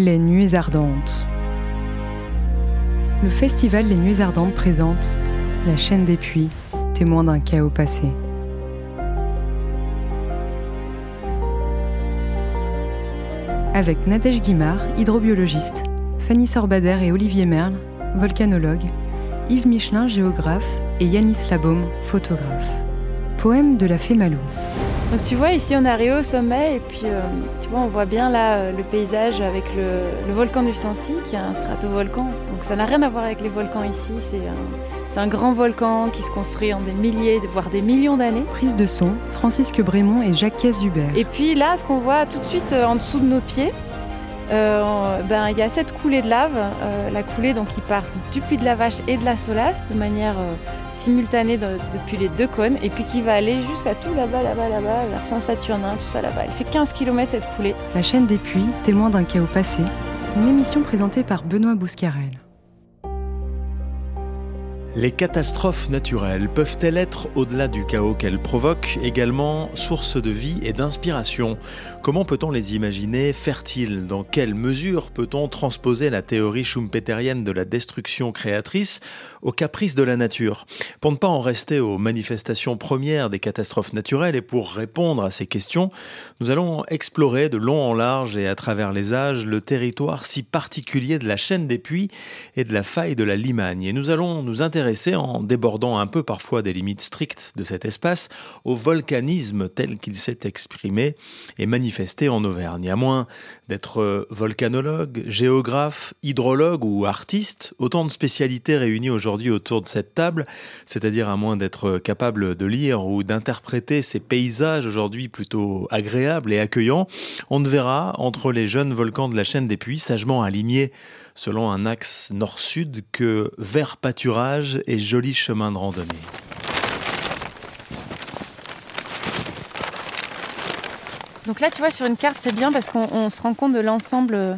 Les Nuits Ardentes. Le festival Les Nuits Ardentes présente La chaîne des puits, témoin d'un chaos passé. Avec Nadège Guimard, hydrobiologiste, Fanny Sorbader et Olivier Merle, volcanologue, Yves Michelin, géographe, et Yanis Labaume, photographe. Poème de la fée Malou. Donc tu vois, ici on est arrivé au sommet et puis euh, tu vois, on voit bien là euh, le paysage avec le, volcan du Sancy qui est un stratovolcan. Donc ça n'a rien à voir avec les volcans ici, c'est un, un, grand volcan qui se construit en des milliers, voire des millions d'années. Prise de son, Francisque Brémond et Jacques Hubert. Et puis là, ce qu'on voit tout de suite euh, en dessous de nos pieds, euh, ben, il y a cette coulée de lave, euh, la coulée donc qui part du puits de la Vache et de la Solace de manière euh, simultanée depuis les deux cônes et puis qui va aller jusqu'à tout là-bas, là-bas, là-bas, vers Saint-Saturnin, tout ça là-bas. Elle fait 15 km cette coulée. La chaîne des puits, témoin d'un chaos passé, une émission présentée par Benoît Bouscarel. Les catastrophes naturelles peuvent-elles être, au-delà du chaos qu'elles provoquent, également source de vie et d'inspiration? Comment peut-on les imaginer fertiles? Dans quelle mesure peut-on transposer la théorie schumpeterienne de la destruction créatrice aux caprices de la nature? Pour ne pas en rester aux manifestations premières des catastrophes naturelles et pour répondre à ces questions, nous allons explorer de long en large et à travers les âges le territoire si particulier de la chaîne des puits et de la faille de la Limagne. Et nous allons nous intéresser en débordant un peu parfois des limites strictes de cet espace, au volcanisme tel qu'il s'est exprimé et manifesté en Auvergne. À moins d'être volcanologue, géographe, hydrologue ou artiste, autant de spécialités réunies aujourd'hui autour de cette table, c'est-à-dire à moins d'être capable de lire ou d'interpréter ces paysages aujourd'hui plutôt agréables et accueillants, on ne verra entre les jeunes volcans de la chaîne des puits sagement alignés selon un axe nord-sud que vert pâturage et joli chemin de randonnée. Donc là, tu vois, sur une carte, c'est bien parce qu'on se rend compte de l'ensemble euh,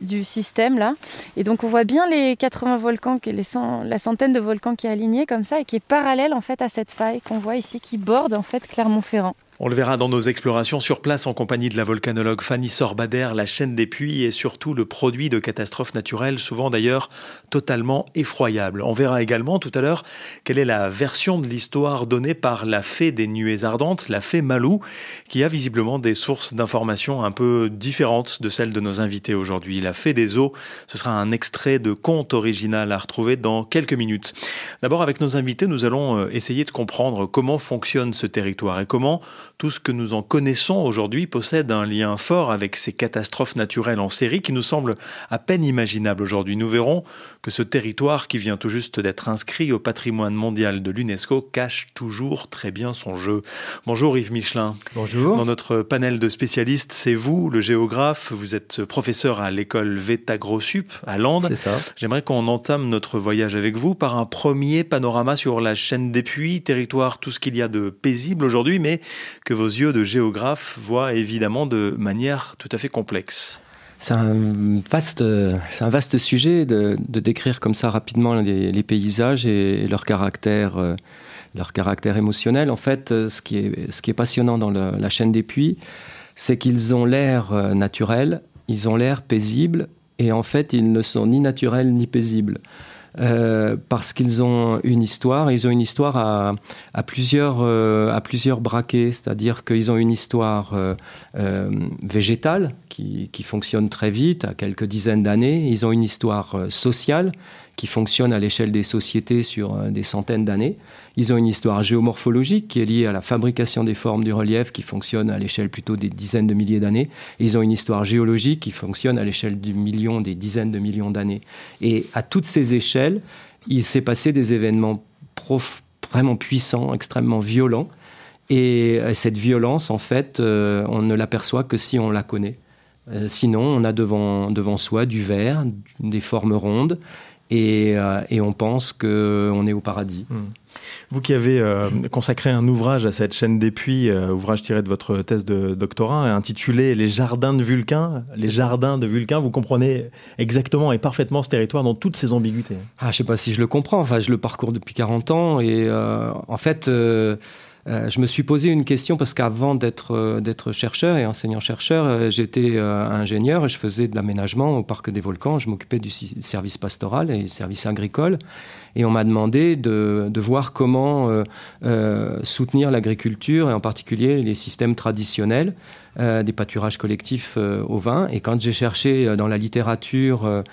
du, système là. Et donc on voit bien les 80 volcans, les la centaine de volcans qui est alignée comme ça et qui est parallèle en fait à cette faille qu'on voit ici qui borde en fait Clermont-Ferrand. On le verra dans nos explorations sur place en compagnie de la volcanologue Fanny Sorbader, la chaîne des puits et surtout le produit de catastrophes naturelles, souvent d'ailleurs totalement effroyables. On verra également tout à l'heure quelle est la version de l'histoire donnée par la fée des nuées ardentes, la fée Malou, qui a visiblement des sources d'informations un peu différentes de celles de nos invités aujourd'hui. La fée des eaux, ce sera un extrait de conte original à retrouver dans quelques minutes. D'abord avec nos invités, nous allons euh, essayer de comprendre comment fonctionne ce territoire et comment tout ce que nous en connaissons aujourd'hui possède un lien fort avec ces catastrophes naturelles en série qui nous semblent à peine imaginables aujourd'hui. Nous verrons que ce territoire qui vient tout juste d'être inscrit au patrimoine mondial de l'UNESCO cache toujours très bien son jeu. Bonjour Yves Michelin. Bonjour. Dans notre panel de spécialistes, c'est vous, le géographe. Vous êtes professeur à l'école VETA Grossup à Landes. C'est ça. J'aimerais qu'on entame notre voyage avec vous par un premier panorama sur la chaîne des puits, territoire, tout ce qu'il y a de paisible aujourd'hui, mais que vos yeux de géographe voient évidemment de manière tout à fait complexe. C'est un vaste, sujet de, décrire comme ça rapidement les, paysages et leur caractère, euh, leur caractère émotionnel. En fait, euh, ce qui est, passionnant dans la chaîne des puits, c'est qu'ils ont l'air euh, naturel, ils ont l'air paisibles, et en fait, ils ne sont ni naturels ni paisibles. Euh, parce qu'ils ont une histoire. Ils ont une histoire à, plusieurs, euh, à plusieurs braquets, c'est-à-dire qu'ils ont une histoire euh, végétale qui, qui, fonctionne très vite, à quelques dizaines d'années. Ils ont une histoire sociale qui fonctionne à l'échelle des sociétés sur euh, des centaines d'années. Ils ont une histoire géomorphologique qui est liée à la fabrication des formes du relief qui fonctionne à l'échelle plutôt des dizaines de milliers d'années. Ils ont une histoire géologique qui fonctionne à l'échelle du million, des dizaines de millions d'années. Et à toutes ces échelles, il s'est passé des événements vraiment puissants, extrêmement violents. Et euh, cette violence, en fait, euh, on ne l'aperçoit que si on la connaît. sinon, on a devant, devant soi du verre, des formes rondes, euh, et, on pense qu'on est au paradis. Hmm. Vous qui avez euh, consacré un ouvrage à cette chaîne des puits, euh, ouvrage tiré de votre thèse de doctorat, intitulé Les jardins de Vulcain, les jardins de Vulcain, vous comprenez exactement et parfaitement ce territoire dans toutes ses ambiguïtés. Ah, je ne sais pas si je le comprends, enfin je le parcours depuis 40 ans et en fait euh, je me suis posé une question parce qu'avant d'être euh, d'être chercheur et enseignant-chercheur, euh, j'étais ingénieur et je faisais de l'aménagement au parc des volcans. Je m'occupais du service pastoral et du service agricole. Et on m'a demandé de, de, voir comment soutenir l'agriculture et en particulier les systèmes traditionnels des pâturages collectifs au vin. Et quand j'ai cherché dans la littérature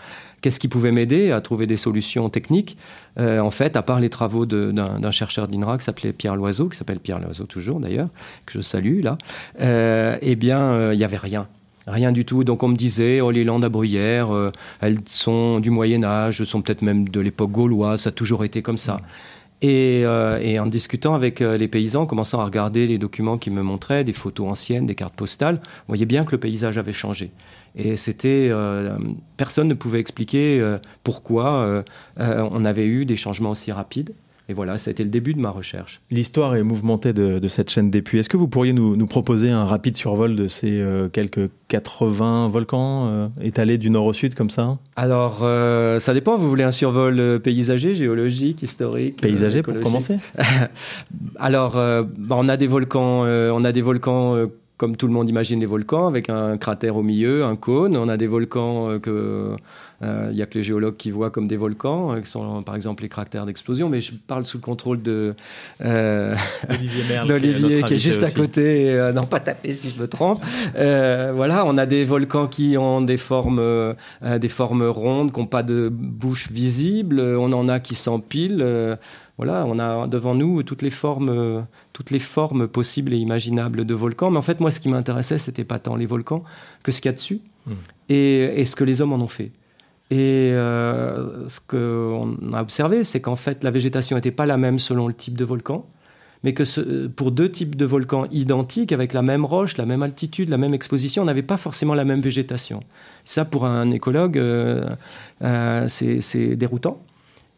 qu'est-ce qui pouvait m'aider à trouver des solutions techniques euh, En fait, à part les travaux d'un chercheur d'INRA qui s'appelait Pierre Loiseau, qui s'appelle Pierre Loiseau toujours d'ailleurs, que je salue là, euh, eh bien, euh, il n'y avait rien. Rien du tout. Donc on me disait, oh, les landes à bruyère, elles sont du Moyen Âge, sont peut-être même de l'époque gauloise, ça a toujours été comme ça. Et, et, en discutant avec les paysans, commençant à regarder les documents qu'ils me montraient, des photos anciennes, des cartes postales, on voyait bien que le paysage avait changé. Et c'était euh, personne ne pouvait expliquer euh, pourquoi euh, on avait eu des changements aussi rapides. Et voilà, ça a été le début de ma recherche. L'histoire est mouvementée de, cette chaîne des puits. Est-ce que vous pourriez nous, proposer un rapide survol de ces quelques 80 volcans étalés du nord au sud comme ça? Alors, ça dépend. Vous voulez un survol paysager, géologique, historique Paysager pour commencer Alors, bah, on a des volcans, on a des volcans comme tout le monde imagine les volcans, avec un cratère au milieu, un cône. On a des volcans euh, que euh, n'y a que les géologues qui voient comme des volcans, euh, qui sont par exemple les cratères d'explosion. Mais je parle sous le contrôle de d'Olivier, qui, est juste à côté. non, pas taper si je me trompe. voilà, on a des volcans qui ont des formes, des formes rondes, qui n'ont pas de bouche visible. On en a qui s'empilent voilà, on a devant nous toutes les formes, toutes les formes possibles et imaginables de volcans. Mais en fait, moi, ce qui m'intéressait, c'était pas tant les volcans que ce qu'il y a dessus hmm. et, ce que les hommes en ont fait. Et euh, ce qu'on a observé, c'est qu'en fait, la végétation n'était pas la même selon le type de volcan, mais que pour deux types de volcans identiques, avec la même roche, la même altitude, la même exposition, on n'avait pas forcément la même végétation. Ça, pour un écologue, euh, euh, c'est déroutant.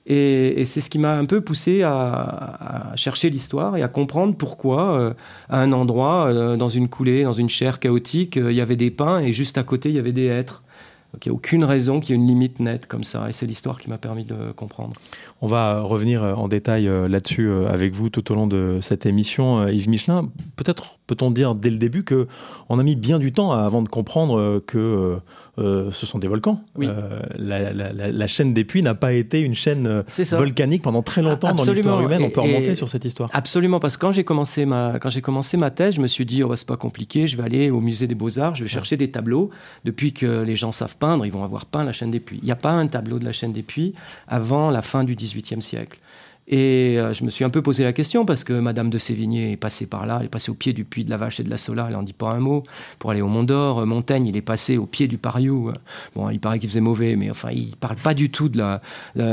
Et, c'est ce qui m'a un peu poussé à, chercher l'histoire et à comprendre pourquoi, euh, à un endroit, euh, dans une coulée, dans une chair chaotique, euh, il y avait des pins et juste à côté, il y avait des hêtres. il n'y a aucune raison qu'il y ait une limite nette comme ça. Et c'est l'histoire qui m'a permis de comprendre. On va revenir en détail là-dessus avec vous tout au long de cette émission. Yves Michelin, peut-être peut-on dire dès le début que on a mis bien du temps avant de comprendre que euh, ce sont des volcans. Euh, la, chaîne des puits n'a pas été une chaîne euh, volcanique pendant très longtemps dans l'histoire humaine. On peut remonter sur cette histoire. Absolument, parce que quand j'ai commencé ma quand j'ai commencé ma thèse, je me suis dit oh, bah, c'est pas compliqué, je vais aller au musée des Beaux Arts, je vais chercher des tableaux. Depuis que les gens savent peindre, ils vont avoir peint la chaîne des puits. Il n'y a pas un tableau de la chaîne des puits avant la fin du XVIIIe siècle. Et euh, je me suis un peu posé la question parce que Madame de Sévigné est passée par là, elle est passée au pied du puits de la Vache et de la Sola, elle n'en dit pas un mot. Pour aller au Mont d'Or, euh, Montaigne, il est passé au pied du Pariou. Bon, il paraît qu'il faisait mauvais, mais enfin, il parle pas du tout de la.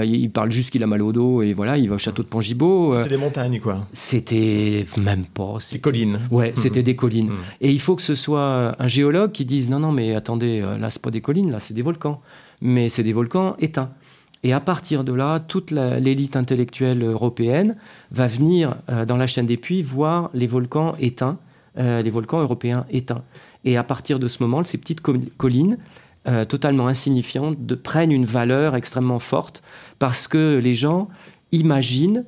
il parle juste qu'il a mal au dos et voilà, il va au château de Pongibot. Euh. C'était des montagnes, quoi. C'était même pas. Des collines. Ouais, c'était des collines. Hmm. Et il faut que ce soit un géologue qui dise non, non, mais attendez, là, c'est pas des collines, là, c'est des volcans. Mais c'est des volcans éteints. Et à partir de là, toute l'élite intellectuelle européenne va venir euh, dans la chaîne des puits voir les volcans éteints, euh, les volcans européens éteints. Et à partir de ce moment, ces petites collines, euh, totalement insignifiantes, prennent une valeur extrêmement forte parce que les gens imaginent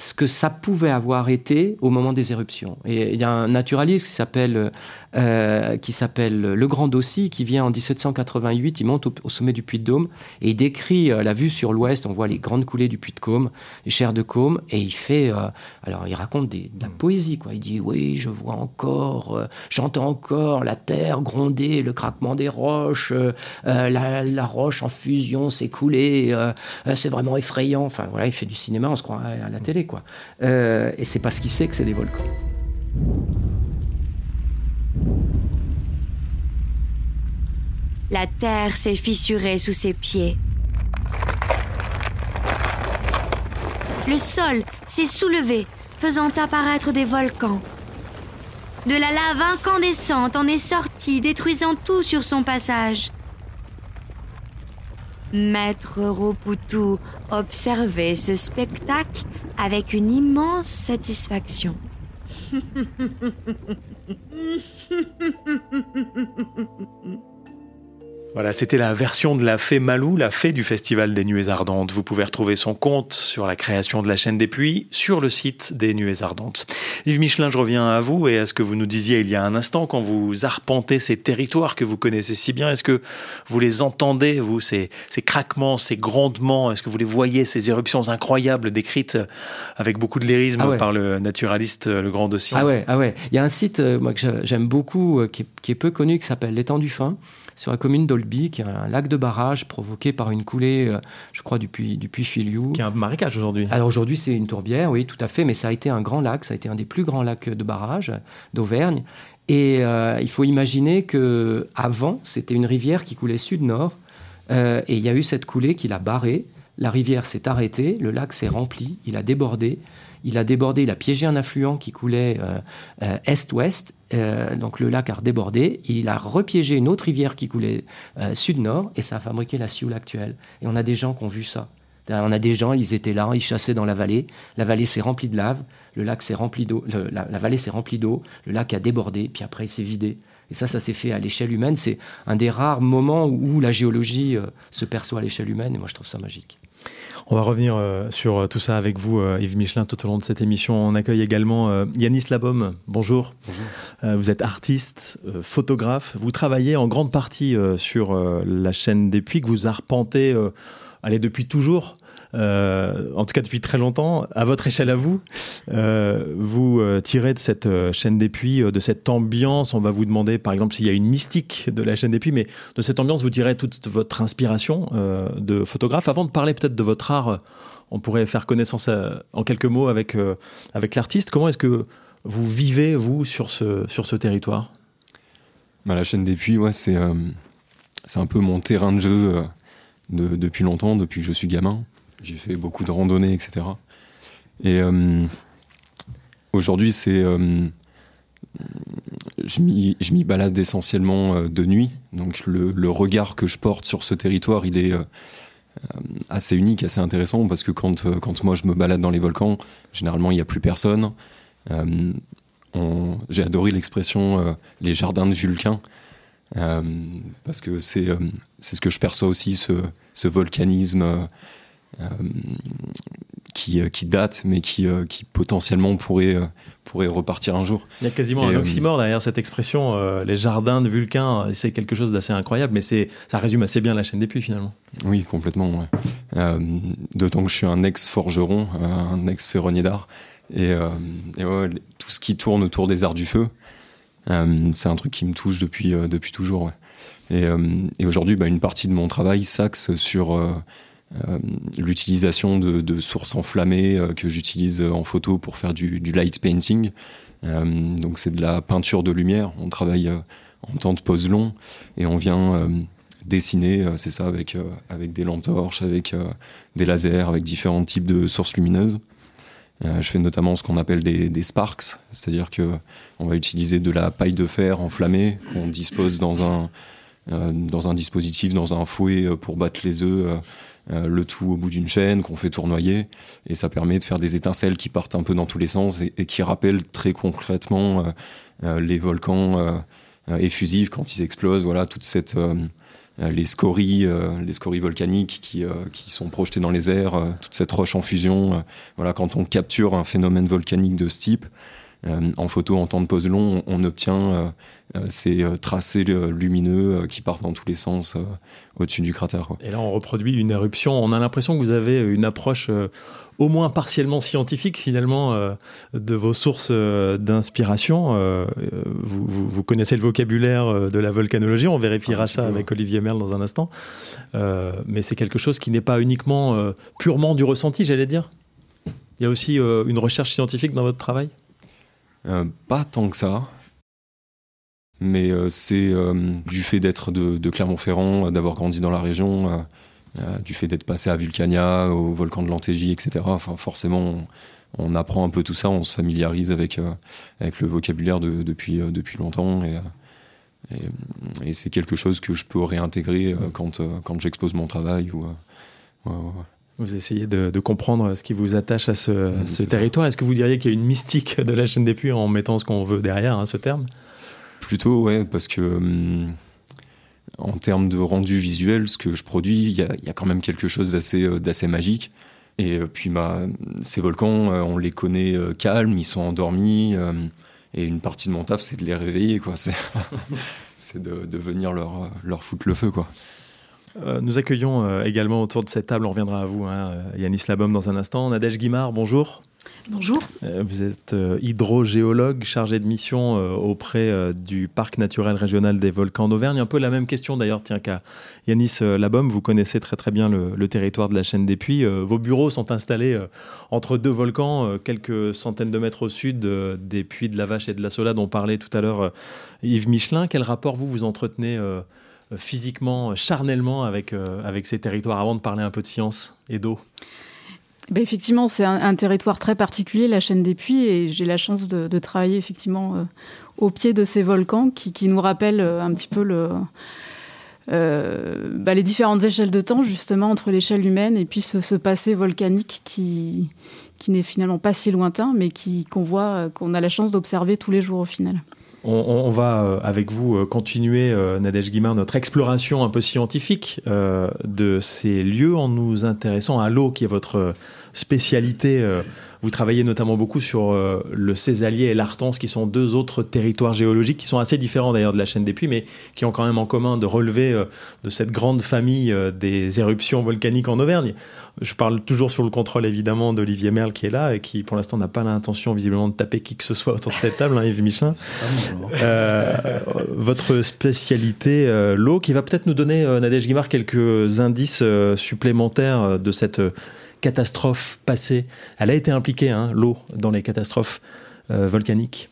ce que ça pouvait avoir été au moment des éruptions. Et il y a un naturaliste qui s'appelle euh, qui s'appelle Le Grand Dossi, qui vient en 1788, il monte au, sommet du Puy de Dôme et il décrit euh, la vue sur l'ouest, on voit les grandes coulées du Puy de Côme, les chairs de Côme, et il fait, euh, alors il raconte des, de la poésie, quoi. Il dit, oui, je vois encore, j'entends encore la terre gronder, le craquement des roches, la, la, roche en fusion s'écouler, c'est vraiment effrayant. Enfin voilà, il fait du cinéma, on se croit à la télé, quoi. et c'est parce qu'il sait que c'est des volcans. La terre s'est fissurée sous ses pieds. Le sol s'est soulevé, faisant apparaître des volcans. De la lave incandescente en est sortie, détruisant tout sur son passage. Maître Ropoutou observait ce spectacle avec une immense satisfaction. Voilà, c'était la version de la fée Malou, la fée du Festival des Nuées Ardentes. Vous pouvez retrouver son compte sur la création de la chaîne des puits sur le site des Nuées Ardentes. Yves Michelin, je reviens à vous et à ce que vous nous disiez il y a un instant quand vous arpentez ces territoires que vous connaissez si bien. Est-ce que vous les entendez, vous, ces, ces craquements, ces grondements? Est-ce que vous les voyez, ces éruptions incroyables décrites avec beaucoup de lyrisme Ah ouais. par le naturaliste, le grand dossier Ah ouais, ah ouais. Il y a un site euh, moi, que j'a- j'aime beaucoup, euh, qui, est, qui est peu connu, qui s'appelle l'étang du Fin, sur la commune d'Olby, qui est un lac de barrage provoqué par une coulée, euh, je crois, du puits, du puits Filiou. Qui est un marécage aujourd'hui. Alors aujourd'hui, c'est une tourbière, oui, tout à fait, mais ça a été un grand lac, ça a été un des plus grands lacs de barrage d'Auvergne. Et euh, il faut imaginer que avant, c'était une rivière qui coulait sud-nord, euh, et il y a eu cette coulée qui l'a barré. La rivière s'est arrêtée, le lac s'est rempli, il a débordé. Il a débordé, il a piégé un affluent qui coulait euh, euh, est-ouest, euh, donc le lac a redébordé. Il a repiégé une autre rivière qui coulait sud-nord, et ça a fabriqué la Sioule actuelle. Et on a des gens qui ont vu ça. On a des gens, ils étaient là, ils chassaient dans la vallée. La vallée s'est remplie de lave, le lac s'est rempli d'eau, la, vallée s'est remplie d'eau, le lac a débordé, puis après il s'est vidé. Et ça, ça s'est fait à l'échelle humaine. C'est un des rares moments où la géologie se perçoit à l'échelle humaine, et moi je trouve ça magique. On va revenir euh, sur euh, tout ça avec vous, euh, Yves Michelin, tout au long de cette émission. On accueille également euh, Yanis Labaume. Bonjour. Bonjour. Vous êtes artiste, photographe. Vous travaillez en grande partie sur la chaîne des puits que vous arpentez, allez, depuis toujours. Euh, en tout cas depuis très longtemps, à votre échelle à vous, euh, vous euh, tirez de cette chaîne des puits, de cette ambiance. On va vous demander, par exemple, s'il y a une mystique de la chaîne des puits, mais de cette ambiance, vous tirez toute votre inspiration de photographe. Avant de parler peut-être de votre art, on pourrait faire connaissance en quelques mots avec avec l'artiste. Comment est-ce que vous vivez vous sur ce sur ce territoire? Bah, la chaîne des puits, c'est un peu mon terrain de jeu de- depuis longtemps, depuis que je suis gamin. J'ai fait beaucoup de randonnées, etc. Et euh, aujourd'hui, c'est euh, je m'y balade essentiellement euh, de nuit. Donc le, le regard que je porte sur ce territoire, il est assez unique, assez intéressant parce que quand quand moi je me balade dans les volcans, généralement il n'y a plus personne. On- J'ai adoré l'expression les jardins de Vulcain. Parce que c'est ce que je perçois aussi, ce, ce volcanisme qui, euh, qui date, mais qui, euh, qui potentiellement pourrait, euh, pourrait repartir un jour. Il y a quasiment Et, un euh, oxymore derrière cette expression. euh, les jardins de Vulcain, euh, c'est quelque chose d'assez incroyable, mais ça résume assez bien la chaîne des puits finalement. Oui, complètement. ouais. Euh, D'autant que je suis un ex-forgeron, euh, un ex-ferronnier d'art. Et, euh, et ouais, les- tout ce qui tourne autour des arts du feu, euh, c'est un truc qui me touche depuis, euh, depuis toujours. ouais. Et, euh, et aujourd'hui, bah, une partie de mon travail s'axe sur euh, l'utilisation de, de sources enflammées euh, que j'utilise en photo pour faire du, du light painting. Euh, donc c'est de la peinture de lumière. On travaille en temps de pause long et on vient dessiner, c'est ça, avec, avec des lampes torches, avec des lasers, avec différents types de sources lumineuses. Je fais notamment ce qu'on appelle des, des sparks, c'est-à-dire que on va utiliser de la paille de fer enflammée qu'on dispose dans un, dans un dispositif, dans un fouet pour battre les œufs, euh, le tout au bout d'une chaîne qu'on fait tournoyer, et ça permet de faire des étincelles qui partent un peu dans tous les sens et, qui rappellent très concrètement euh, euh, les volcans effusifs quand ils explosent, voilà, toute cette les scories, les scories volcaniques qui, qui sont projetées dans les airs, toute cette roche en fusion. voilà, quand on capture un phénomène volcanique de ce type, en photo en temps de pause long, on, obtient ces euh, tracés euh, lumineux euh, qui partent dans tous les sens euh, au-dessus du cratère. Quoi. Et là, on reproduit une éruption. On a l'impression que vous avez une approche euh, au moins partiellement scientifique finalement euh, de vos sources euh, d'inspiration. Euh, euh, vous, vous- vous connaissez le vocabulaire euh, de la volcanologie. On vérifiera petit ça avec Olivier Merle dans un instant. Euh, mais c'est quelque chose qui n'est pas uniquement euh, purement du ressenti, j'allais dire. Il y a aussi euh, une recherche scientifique dans votre travail? Euh, pas tant que ça. Mais euh, c'est euh, du fait d'être de, de Clermont-Ferrand, euh, d'avoir grandi dans la région, du fait d'être passé à Vulcania, au volcan de l'Antégie, etc. Enfin, forcément, on, on apprend un peu tout ça, on se familiarise avec, avec le vocabulaire de- depuis, depuis longtemps. Et, et, et c'est quelque chose que je peux réintégrer quand, quand j'expose mon travail. Ou, ouais, ouais, ouais. Vous essayez de, de comprendre ce qui vous attache à ce, territoire. Est-ce que vous diriez qu'il y a une mystique de la chaîne des puits en mettant ce qu'on veut derrière hein, ce terme? Plutôt, ouais, parce que hum, en termes de rendu visuel, ce que je produis, il y a, quand même quelque chose d'assez d'assez magique. Et puis bah, ces volcans, on les connaît calmes, ils sont endormis. et une partie de mon taf, c'est de les réveiller, quoi. C'est de, venir leur, leur foutre le feu, quoi. Euh, nous accueillons euh, également autour de cette table, on reviendra à vous, hein, Yanis Labom, dans un instant. Nadège Guimard, bonjour. Bonjour. Euh, vous êtes hydrogéologue chargé de mission auprès du Parc naturel régional des volcans d'Auvergne. Un peu la même question d'ailleurs, tiens, qu'à Yanis Labom. Vous connaissez très très bien le, territoire de la chaîne des Puits. vos bureaux sont installés entre deux volcans, quelques centaines de mètres au sud des puits de la Vache et de la Sola dont parlait tout à l'heure Yves Michelin. Quel rapport vous vous entretenez physiquement, charnellement avec, euh, avec ces territoires avant de parler un peu de science et d'eau? Ben effectivement, c'est un, territoire très particulier, la chaîne des puits, et j'ai la chance de, travailler effectivement euh, au pied de ces volcans qui, qui nous rappellent euh, un petit peu le, ben, les différentes échelles de temps, justement, entre l'échelle humaine et puis ce, passé volcanique qui, qui n'est finalement pas si lointain, mais qu'on voit, qu'on a la chance d'observer tous les jours au final. On, va euh, avec vous euh, continuer, euh, Nadège Guimard, notre exploration un peu scientifique de ces lieux en nous intéressant à l'eau qui est votre spécialité vous travaillez notamment beaucoup sur euh, le Césalier et l'Artense, qui sont deux autres territoires géologiques qui sont assez différents d'ailleurs de la chaîne des Puits, mais qui ont quand même en commun de relever euh, de cette grande famille euh, des éruptions volcaniques en Auvergne. Je parle toujours sur le contrôle évidemment d'Olivier Merle qui est là et qui pour l'instant n'a pas l'intention visiblement de taper qui que ce soit autour de cette table, hein, Yves Michelin. votre spécialité, l'eau, qui va peut-être nous donner, Nadège Guimard, quelques indices supplémentaires de cette catastrophes passées. Elle a été impliquée, hein, l'eau, dans les catastrophes euh, volcaniques.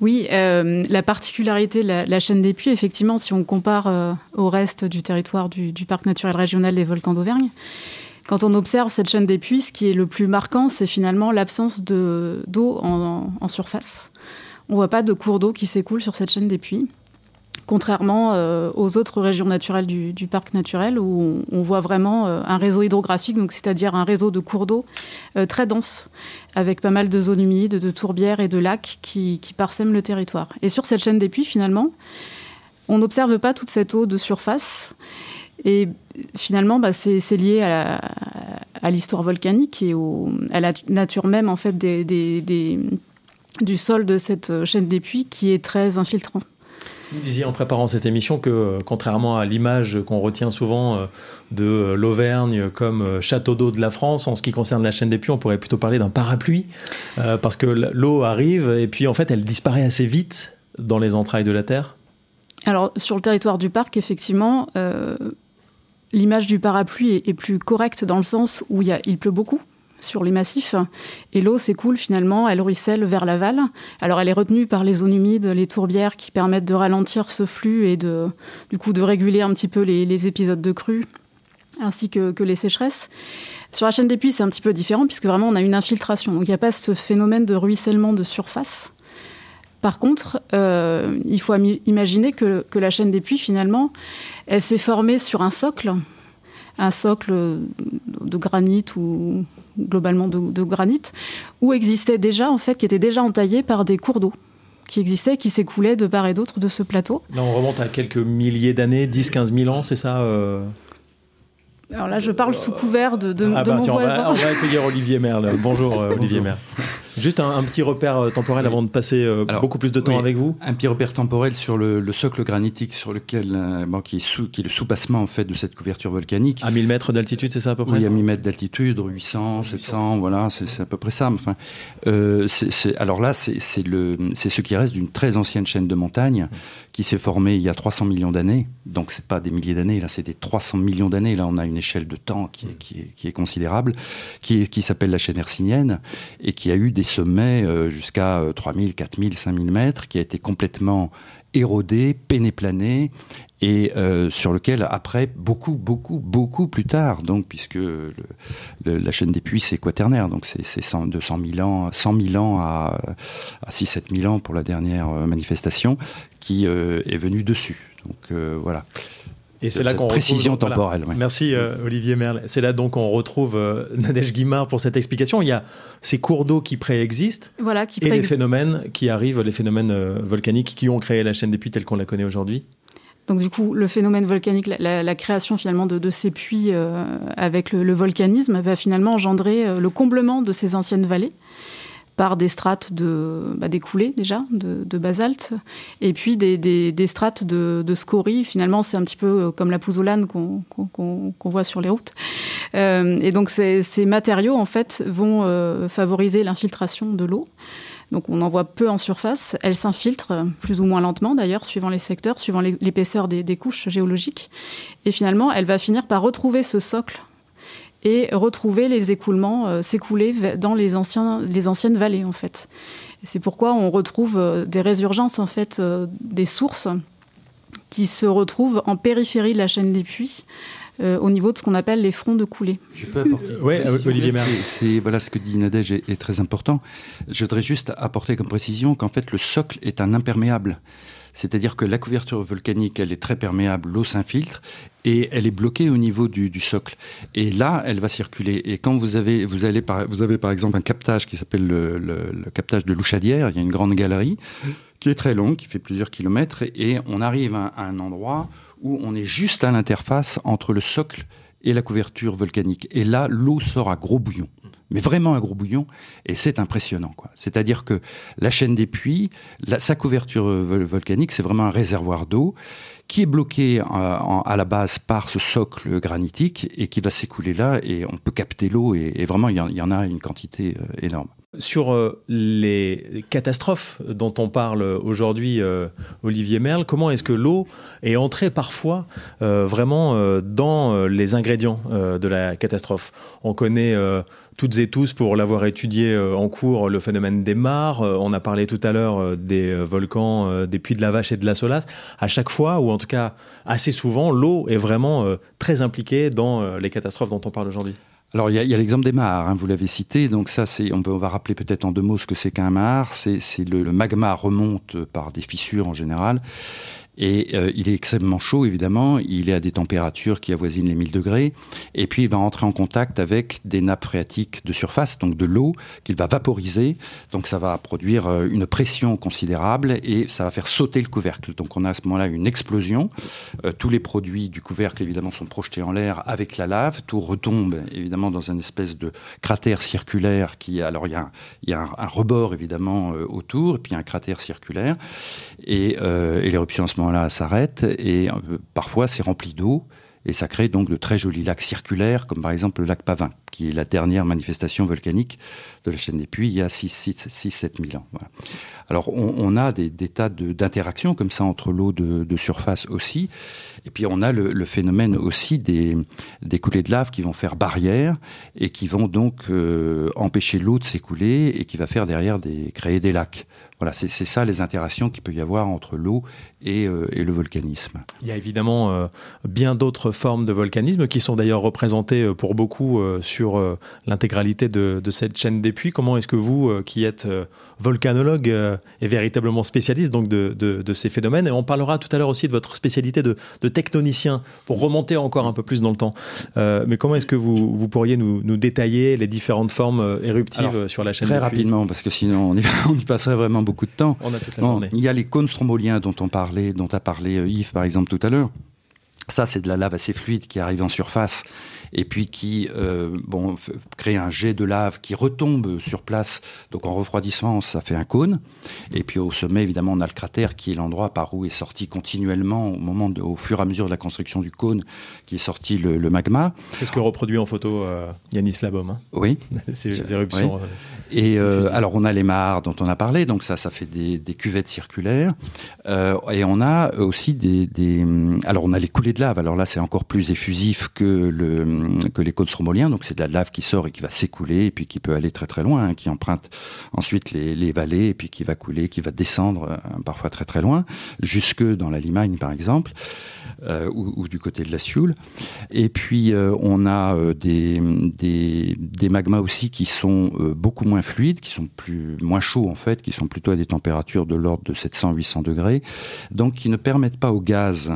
Oui, euh, la particularité de la, chaîne des puits, effectivement, si on compare euh, au reste du territoire du, parc naturel régional des volcans d'Auvergne, quand on observe cette chaîne des puits, ce qui est le plus marquant, c'est finalement l'absence d'eau en, en, surface. On ne voit pas de cours d'eau qui s'écoule sur cette chaîne des puits contrairement euh, aux autres régions naturelles du, parc naturel où on, voit vraiment euh, un réseau hydrographique, c'est-à-dire un réseau de cours d'eau euh, très dense, avec pas mal de zones humides, de tourbières et de lacs qui, parsèment le territoire. Et sur cette chaîne des puits, finalement, on n'observe pas toute cette eau de surface. Et finalement, bah, c'est lié à l'histoire volcanique et à la nature même en fait du sol de cette chaîne des puits qui est très infiltrant. Vous disiez en préparant cette émission que, euh, contrairement à l'image qu'on retient souvent euh, de euh, l'Auvergne comme château d'eau de la France, en ce qui concerne la chaîne des puits, on pourrait plutôt parler d'un parapluie, parce que l'eau arrive et puis en fait elle disparaît assez vite dans les entrailles de la Terre. Alors sur le territoire du parc, effectivement, l'image du parapluie est, plus correcte dans le sens où il pleut beaucoup sur les massifs et l'eau s'écoule finalement, elle ruisselle vers l'aval. Alors elle est retenue par les zones humides, les tourbières qui permettent de ralentir ce flux et de, du coup de réguler un petit peu les, épisodes de crue ainsi que, les sécheresses. Sur la chaîne des puits, c'est un petit peu différent puisque vraiment on a une infiltration. Donc il n'y a pas ce phénomène de ruissellement de surface. Par contre, euh, il faut imaginer que, que, la chaîne des puits, finalement, elle s'est formée sur un socle, un socle de granit ou, globalement de, granit, où existait déjà, en fait, qui était déjà entaillé par des cours d'eau qui existaient, qui s'écoulaient de part et d'autre de ce plateau. Là, on remonte à quelques milliers d'années, 10-15 000 ans, c'est ça euh alors là, je parle sous couvert de, de, ah bah, mon voisin. On va, accueillir Olivier Merle. Bonjour, euh, Olivier Merle. Juste un, petit repère euh, temporel avant de passer euh, beaucoup plus de temps avec vous. Un petit repère temporel sur le, socle granitique sur lequel, qui, est sous, qui est le soupassement en fait de cette couverture volcanique. À 1000 mètres d'altitude, c'est ça à peu près Oui, à 1000 mètres d'altitude, 800, 700, voilà, c'est à peu près ça. Enfin, alors là, c'est ce qui reste d'une très ancienne chaîne de montagnes qui s'est formée il y a 300 millions d'années. Donc c'est pas des milliers d'années, là, c'est des 300 millions d'années. Là, on a une échelle de temps qui est, qui est, qui est considérable, qui, qui s'appelle la chaîne hercynienne, et qui a eu des sommets euh, jusqu'à 3000, 4000, 5000 mètres, qui a été complètement érodé, pénéplané, et euh, sur lequel après beaucoup beaucoup beaucoup plus tard donc puisque le, la chaîne des puits c'est quaternaire donc c'est 200 000 ans 100 000 ans à, à 6 7 000 ans pour la dernière euh, manifestation qui est venue dessus donc voilà et c'est là qu'on précision temporelle. Merci euh, Olivier Merle. C'est là donc qu'on retrouve euh, Nadège Guimard pour cette explication. Il y a ces cours d'eau qui préexistent voilà, qui et les phénomènes qui arrivent, les phénomènes euh, volcaniques qui ont créé la chaîne des puits telle qu'on la connaît aujourd'hui. Donc du coup, le phénomène volcanique, la, création finalement de, ces puits euh, avec le, volcanisme va finalement engendrer euh, le comblement de ces anciennes vallées par des strates de, bah, déjà, de, basalte, et puis des, strates de, scories. Finalement, c'est un petit peu comme la pouzzolane qu'on voit sur les routes. et donc ces, ces, matériaux, en fait, vont favoriser l'infiltration de l'eau. Donc on en voit peu en surface. Elle s'infiltre plus ou moins lentement d'ailleurs, suivant les secteurs, suivant l'épaisseur des, couches géologiques. Et finalement, elle va finir par retrouver ce socle et retrouver les écoulements, euh, s'écouler dans les, anciens, les anciennes vallées en fait. C'est pourquoi on retrouve euh, des résurgences en fait, euh, des sources qui se retrouvent en périphérie de la chaîne des puits, euh, au niveau de ce qu'on appelle les fronts de coulée. Je peux apporter Oui, Olivier C'est voilà ce que dit Nadège est, très important. Je voudrais juste apporter comme précision qu'en fait le socle est un imperméable. C'est-à-dire que la couverture volcanique, elle est très perméable, l'eau s'infiltre et elle est bloquée au niveau du, socle. Et là, elle va circuler. Et quand vous avez, vous allez par, vous avez par exemple un captage qui s'appelle le, le, captage de Louchadière, il y a une grande galerie qui est très longue, qui fait plusieurs kilomètres, et on arrive à un endroit où on est juste à l'interface entre le socle et la couverture volcanique. Et là, l'eau sort à gros bouillon. Mais vraiment à gros bouillon, et c'est impressionnant. C'est-à-dire que la chaîne des puits, sa couverture volcanique, c'est vraiment un réservoir d'eau qui est bloqué euh, à la base par ce socle granitique et qui va s'écouler là, et on peut capter l'eau, et, vraiment, il y, en a une quantité euh, énorme. Sur euh, les catastrophes dont on parle aujourd'hui, euh, Olivier Merle, comment est-ce que l'eau est entrée parfois euh, vraiment dans les ingrédients de la catastrophe? On connaît toutes et tous, pour l'avoir étudié en cours, le phénomène des mares. on a parlé tout à l'heure des volcans, des puits de la Vache et de la Solace. À chaque fois, ou en tout cas assez souvent, l'eau est vraiment très impliquée dans les catastrophes dont on parle aujourd'hui. Alors il y a, l'exemple des mares, hein, vous l'avez cité. Donc ça, c'est on, on va rappeler peut-être en deux mots ce que c'est qu'un mar. C'est le, le magma remonte par des fissures en général et euh, il est extrêmement chaud, évidemment. Il est à des températures qui avoisinent les 1000 degrés. Et puis, il va entrer en contact avec des nappes phréatiques de surface, donc de l'eau, qu'il va vaporiser. Donc, ça va produire euh, une pression considérable et ça va faire sauter le couvercle. Donc, on a à ce moment-là une explosion. Euh, tous les produits du couvercle, évidemment, sont projetés en l'air avec la lave. Tout retombe, évidemment, dans une espèce de cratère circulaire qui... Alors, il y a un, y a un, rebord, évidemment, autour, et puis un cratère circulaire. Et, et l'éruption, en ce moment-là, s'arrête et euh, parfois c'est rempli d'eau et ça crée donc de très jolis lacs circulaires, comme par exemple le lac Pavin, qui est la dernière manifestation volcanique de la chaîne des puits il y a 6-7 000 ans. Alors on, a des, tas d'interactions comme ça entre l'eau de, surface aussi, et puis on a le, phénomène aussi des, des, coulées de lave qui vont faire barrière et qui vont donc euh, empêcher l'eau de s'écouler et qui va faire derrière des, créer des lacs. Voilà, c'est ça les interactions qu'il peut y avoir entre l'eau et, euh, le volcanisme. Il y a évidemment euh, bien d'autres formes de volcanisme qui sont d'ailleurs représentées euh, pour beaucoup sur l'intégralité de, de, cette chaîne des puits. Comment est-ce que vous, qui êtes volcanologue et véritablement spécialiste donc de, de, de, ces phénomènes, et on parlera tout à l'heure aussi de votre spécialité de, de, tectonicien pour remonter encore un peu plus dans le temps. mais comment est-ce que vous, vous pourriez nous, nous, détailler les différentes formes éruptives sur la chaîne Très rapidement, parce que sinon on y, on y passerait vraiment beaucoup de temps. On a toute la journée. Il y a les cônes stromboliens dont on parle dont a parlé euh, Yves par exemple tout à l'heure. Ça, c'est de la lave assez fluide qui arrive en surface et puis qui euh, bon, crée un jet de lave qui retombe sur place. Donc en refroidissement, ça fait un cône. Et puis au sommet, évidemment, on a le cratère qui est l'endroit par où est sorti continuellement, au, moment de, au fur et à mesure de la construction du cône, qui est sorti le, magma. C'est ce que reproduit en photo euh, Yanis Labom. Hein oui. Ces éruptions. Euh, et alors on a les mares dont on a parlé, donc ça, ça fait des, des cuvettes circulaires. et on a aussi des, des, alors on a les coulées de lave. Alors là, c'est encore plus effusif que le que les cônes stromboliens. Donc c'est de la lave qui sort et qui va s'écouler et puis qui peut aller très très loin, hein, qui emprunte ensuite les, les, vallées et puis qui va couler, qui va descendre euh, parfois très très loin, jusque dans la Limagne par exemple. Euh, ou, du côté de la Sioule. Et puis euh, on a euh, des, magmas aussi qui sont beaucoup moins fluides, qui sont moins chauds en fait, qui sont plutôt à des températures de l'ordre de 700-800 degrés, donc qui ne permettent pas au gaz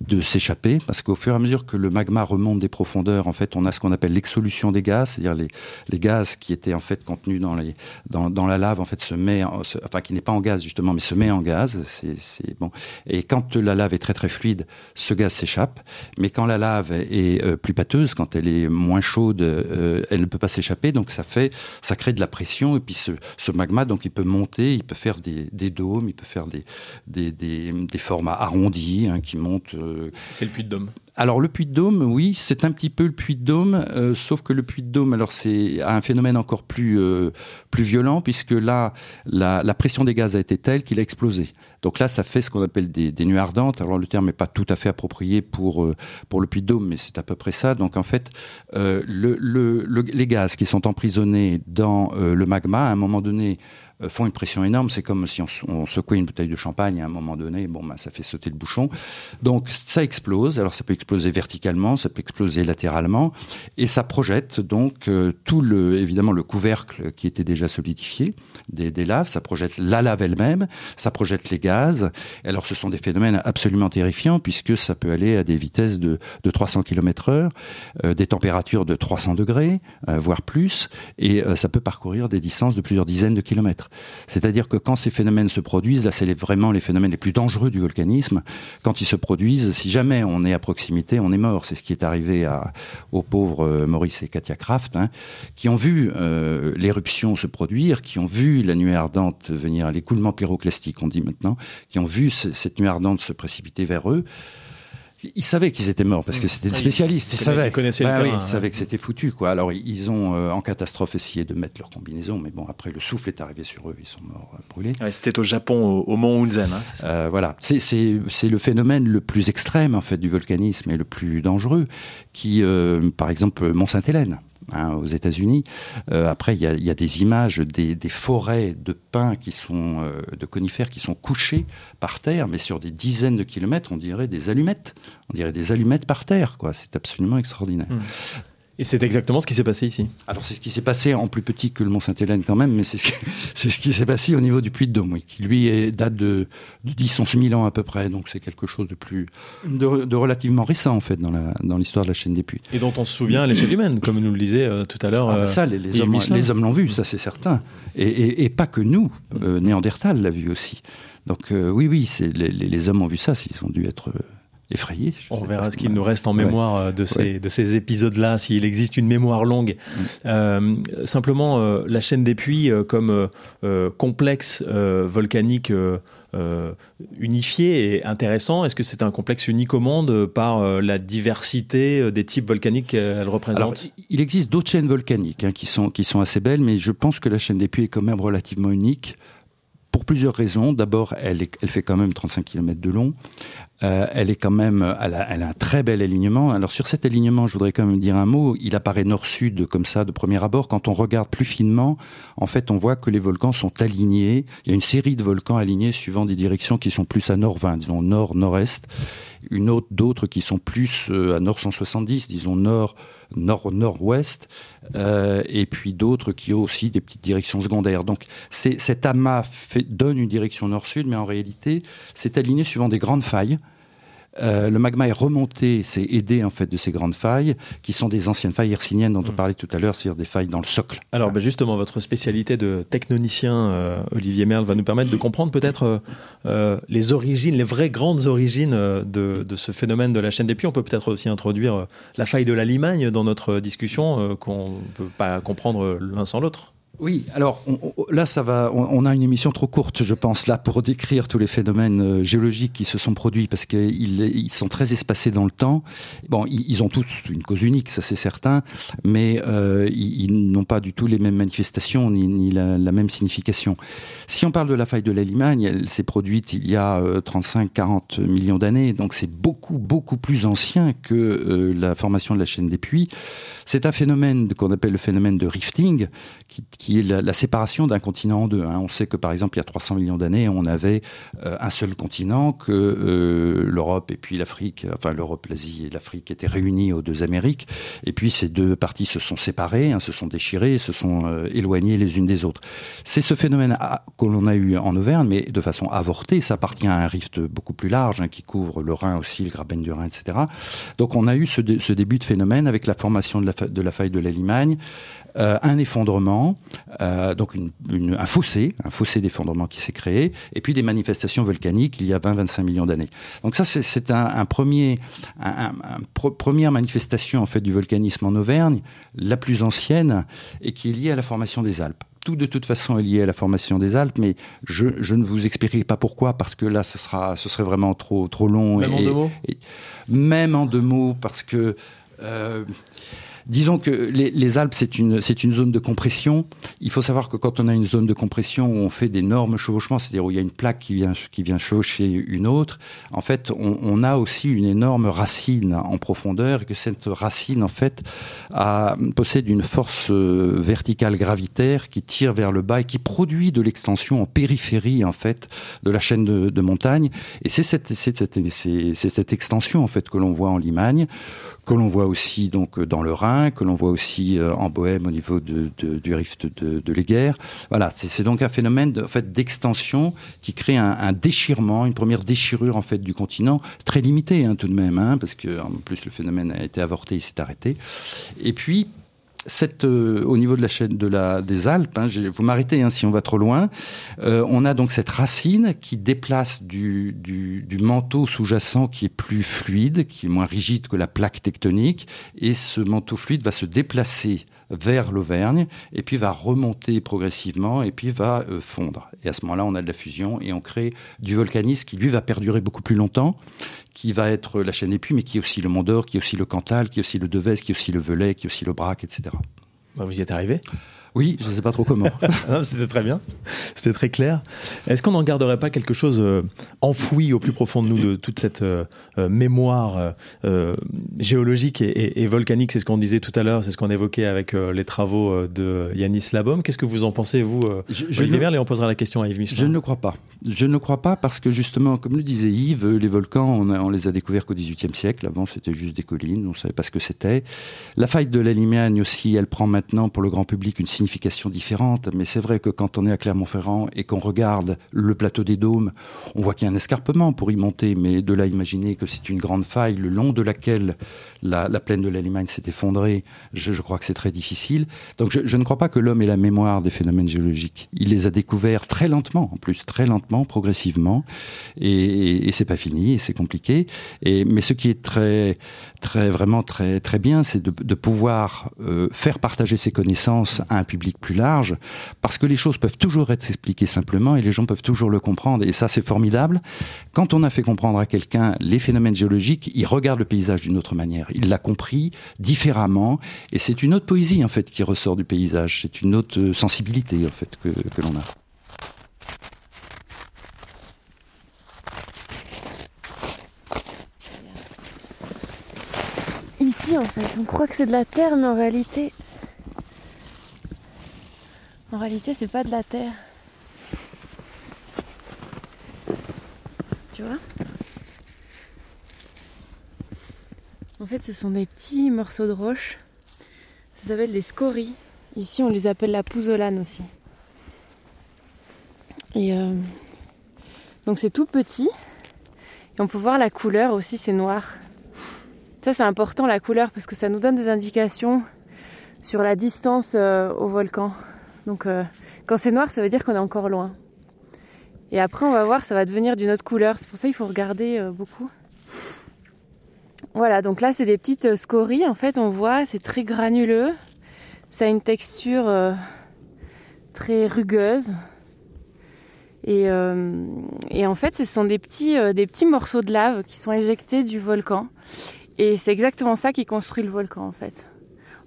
de s'échapper, parce qu'au fur et à mesure que le magma remonte des profondeurs, en fait, on a ce qu'on appelle l'exsolution des gaz, c'est-à-dire les, les, gaz qui étaient en fait contenus dans, les, dans, dans la lave, en fait, se met, enfin, qui n'est pas en gaz justement, mais se met en gaz. C'est bon. Et quand la lave est très très fluide, ce gaz s'échappe. Mais quand la lave est euh, plus pâteuse, quand elle est moins chaude, euh, elle ne peut pas s'échapper. Donc ça fait, ça crée de la pression. Et puis ce, ce magma, donc il peut monter, il peut faire des, des dômes, il peut faire des, des, des, des formes arrondies hein, qui montent. Euh, c'est le puits de Dôme. Alors le puits de Dôme, oui, c'est un petit peu le puits de Dôme, euh, sauf que le puits de Dôme, alors c'est un phénomène encore plus euh, plus violent puisque là la, la, pression des gaz a été telle qu'il a explosé. Donc là, ça fait ce qu'on appelle des, des, nuées ardentes. Alors le terme n'est pas tout à fait approprié pour euh, pour le puits de Dôme, mais c'est à peu près ça. Donc en fait, le, le, les gaz qui sont emprisonnés dans le magma, à un moment donné, font une pression énorme. C'est comme si on, secouait une bouteille de champagne à un moment donné. Bon, ben, ça fait sauter le bouchon. Donc, ça explose. Alors, ça peut exploser verticalement, ça peut exploser latéralement, et ça projette donc euh, tout le, évidemment, le couvercle qui était déjà solidifié des, laves. Ça projette la lave elle-même. Ça projette les gaz. alors, ce sont des phénomènes absolument terrifiants puisque ça peut aller à des vitesses de, de 300 km heure, euh, des températures de 300 degrés, voire plus, et ça peut parcourir des distances de plusieurs dizaines de kilomètres. C'est-à-dire que quand ces phénomènes se produisent, là c'est vraiment les phénomènes les plus dangereux du volcanisme, quand ils se produisent, si jamais on est à proximité, on est mort. C'est ce qui est arrivé aux pauvres euh, Maurice et Katia Kraft, hein, qui ont vu euh, l'éruption se produire, qui ont vu la nuée ardente venir, l'écoulement pyroclastique on dit maintenant, qui ont vu cette nuée ardente se précipiter vers eux ils savaient qu'ils étaient morts parce que c'était des spécialistes. Ils, savaient. Ils connaissaient le terrain. ils savaient que c'était foutu, quoi. Alors ils ont euh, en catastrophe essayé de mettre leur combinaison, mais bon après le souffle est arrivé sur eux, ils sont morts euh, brûlés. Ouais, c'était au Japon, au, mont Hunzen. Hein, euh, voilà, c'est c'est le phénomène le plus extrême en fait du volcanisme et le plus dangereux, qui par exemple Mont Sainte-Hélène. Hein, aux États-Unis. Euh, après, il y a, des images des, des, forêts de pins qui sont euh, de conifères qui sont couchés par terre, mais sur des dizaines de kilomètres, on dirait des allumettes. On dirait des allumettes par terre, quoi. C'est absolument extraordinaire. Mmh. Et c'est exactement ce qui s'est passé ici. Alors c'est ce qui s'est passé en plus petit que le Mont Sainte-Hélène quand même, mais c'est ce qui, c'est ce qui s'est passé au niveau du Puy de Dôme, oui, qui lui est, date de, de 10 11 000 ans à peu près, donc c'est quelque chose de plus de, de, relativement récent en fait dans la dans l'histoire de la chaîne des puits. Et dont on se souvient à l'échelle humaine, comme nous le disait euh, tout à l'heure. Ah, bah ça, les, les hommes, les hommes l'ont vu, ça c'est certain, et, et, et, pas que nous, euh, Néandertal l'a vu aussi. Donc euh, oui, oui, les, hommes ont vu ça, s'ils ont dû être effrayé. On verra ce qu'il nous reste en mémoire euh, de ces, de ces épisodes-là, s'il existe une mémoire longue. Mm. Euh, simplement, euh, la chaîne des puits euh, comme complexe volcanique unifié et intéressant, est-ce que c'est un complexe unique au monde par la diversité des types volcaniques qu'elle représente? Alors, Il existe d'autres chaînes volcaniques hein, qui, sont, qui sont assez belles, mais je pense que la chaîne des puits est quand même relativement unique pour plusieurs raisons. D'abord, elle, elle, fait quand même 35 km de long. Euh, elle est quand même, elle a, elle a, un très bel alignement. Alors sur cet alignement, je voudrais quand même dire un mot. Il apparaît nord-sud comme ça de premier abord. Quand on regarde plus finement, en fait, on voit que les volcans sont alignés. Il y a une série de volcans alignés suivant des directions qui sont plus à nord-20, disons nord-nord-est. Une autre, d'autres qui sont plus euh, à nord 170, disons nord nord nord-ouest, euh, et puis d'autres qui ont aussi des petites directions secondaires. Donc cet amas fait, donne une direction nord-sud, mais en réalité, c'est aligné suivant des grandes failles. Euh, le magma est remonté, c'est aidé en fait de ces grandes failles, qui sont des anciennes failles hercyniennes dont on mm. parlait tout à l'heure, c'est-à-dire des failles dans le socle. Alors ben justement, votre spécialité de technonicien, euh, Olivier Merle, va nous permettre de comprendre peut-être euh, les origines, les vraies grandes origines de, de, ce phénomène de la chaîne des puits. On peut peut-être aussi introduire la faille de la Limagne dans notre discussion, qu'on ne peut pas comprendre l'un sans l'autre. Oui, alors là, ça va. On, a une émission trop courte, je pense, là, pour décrire tous les phénomènes euh, géologiques qui se sont produits, parce qu'ils ils sont très espacés dans le temps. Bon, ils, ont tous une cause unique, ça c'est certain, mais euh, ils, n'ont pas du tout les mêmes manifestations ni, la, même signification. Si on parle de la faille de la Limagne, elle s'est produite il y a euh, 35-40 millions d'années, donc c'est beaucoup beaucoup plus ancien que euh, la formation de la chaîne des puits. C'est un phénomène qu'on appelle le phénomène de rifting, qui qui est la, séparation d'un continent en deux. Hein. On sait que par exemple il y a 300 millions d'années, on avait un seul continent, que l'Europe et puis l'Afrique, enfin l'Europe, l'Asie et l'Afrique étaient réunis aux deux Amériques, et puis ces deux parties se sont séparées, hein, se sont déchirées, se sont éloignées les unes des autres. C'est ce phénomène que l'on a eu en Auvergne, mais de façon avortée. Ça appartient à un rift beaucoup plus large hein, qui couvre le Rhin aussi, le Graben du Rhin, etc. Donc on a eu ce, début de phénomène avec la formation de la, de la faille de la Limagne, euh, un effondrement, euh, donc un fossé, un fossé d'effondrement qui s'est créé, et puis des manifestations volcaniques il y a 20-25 millions d'années. Donc ça, c'est un, premier, un, première manifestation en fait du volcanisme en Auvergne, la plus ancienne, et qui est liée à la formation des Alpes tout de toute façon est lié à la formation des Alpes, mais je, ne vous expliquerai pas pourquoi, parce que là, ce, sera, ce serait vraiment trop, trop long. Même en deux mots? Même en deux mots, parce que... Euh, Disons que les, Alpes, c'est une, zone de compression. Il faut savoir que quand on a une zone de compression où on fait d'énormes chevauchements, c'est-à-dire où il y a une plaque qui vient, qui chevaucher une autre, en fait, on, a aussi une énorme racine en profondeur et que cette racine, en fait, possède une force euh, verticale gravitaire qui tire vers le bas et qui produit de l'extension en périphérie, en fait, de la chaîne de, montagne. Et c'est cette, cette extension, en fait, que l'on voit en Limagne que l'on voit aussi donc dans le Rhin, que l'on voit aussi euh, en Bohème au niveau de, du rift de, de. Voilà, c'est donc un phénomène en fait d'extension qui crée un, déchirement, une première déchirure en fait du continent, très limité hein, tout de même, hein, parce que en plus le phénomène a été avorté, il s'est arrêté. Et puis cette, euh, au niveau de la chaîne de la, des Alpes, hein, vous m'arrêtez hein, si on va trop loin, euh, on a donc cette racine qui déplace du, du, du manteau sous-jacent qui est plus fluide, qui est moins rigide que la plaque tectonique, et ce manteau fluide va se déplacer vers l'Auvergne et puis va remonter progressivement et puis va euh, fondre. Et à ce moment-là, on a de la fusion et on crée du volcanisme qui lui va perdurer beaucoup plus longtemps, qui va être la chaîne épuis, mais qui est aussi le Mont d'Or, qui est aussi le Cantal, qui est aussi le Devèze, qui est aussi le Velay, qui est aussi le Braque, etc. Bah, vous y êtes arrivé? Oui, je ne sais pas trop comment. C'était très bien, c'était très clair. Est-ce qu'on n'en garderait pas quelque chose euh, enfoui au plus profond de nous de toute cette euh, mémoire géologique et, volcanique C'est ce qu'on disait tout à l'heure, c'est ce qu'on évoquait avec les travaux de Yanis Labom. Qu'est-ce que vous en pensez, vous je, je Olivier Merle, et on posera la question à Yves Michelin. Je ne le crois pas. Je ne le crois pas parce que justement, comme le disait Yves, les volcans, on, on les a découverts qu'au XVIIIe siècle. Avant, c'était juste des collines, on ne savait pas ce que c'était. La faille de la Limagne aussi, elle prend maintenant pour le grand public une signification différente, mais c'est vrai que quand on est à Clermont-Ferrand et qu'on regarde le plateau des Dômes, on voit qu'il y a un escarpement pour y monter, mais de là imaginer que c'est une grande faille le long de laquelle la, plaine de l'Allemagne s'est effondrée, je, crois que c'est très difficile. Donc je, ne crois pas que l'homme ait la mémoire des phénomènes géologiques. Il les a découverts très lentement, en plus, très lentement, progressivement, et, et, c'est pas fini, et c'est compliqué. Et, mais ce qui est très, très, vraiment très, très bien, c'est de, pouvoir euh, faire partager ses connaissances à un public plus large, parce que les choses peuvent toujours être expliquées simplement et les gens peuvent toujours le comprendre. Et ça, c'est formidable. Quand on a fait comprendre à quelqu'un les phénomènes géologiques, il regarde le paysage d'une autre manière. Il l'a compris différemment, et c'est une autre poésie en fait qui ressort du paysage. C'est une autre sensibilité en fait que, que l'on a. Ici, on croit que c'est de la terre, mais en réalité, en réalité, c'est pas de la terre. Tu vois? En fait, ce sont des petits morceaux de roche. Ça s'appelle des scories. Ici, on les appelle la pouzzolane aussi. Et euh, donc, c'est tout petit. Et on peut voir la couleur aussi, c'est noir. Ça, c'est important la couleur parce que ça nous donne des indications sur la distance euh, au volcan. Donc euh, quand c'est noir, ça veut dire qu'on est encore loin. Et après, on va voir, ça va devenir d'une autre couleur. C'est pour ça qu'il faut regarder euh, beaucoup. Voilà, donc là, c'est des petites scories. En fait, on voit, c'est très granuleux. Ça a une texture très rugueuse. Et, et, en fait, ce sont des petits, des petits morceaux de lave qui sont éjectés du volcan. Et c'est exactement ça qui construit le volcan, en fait.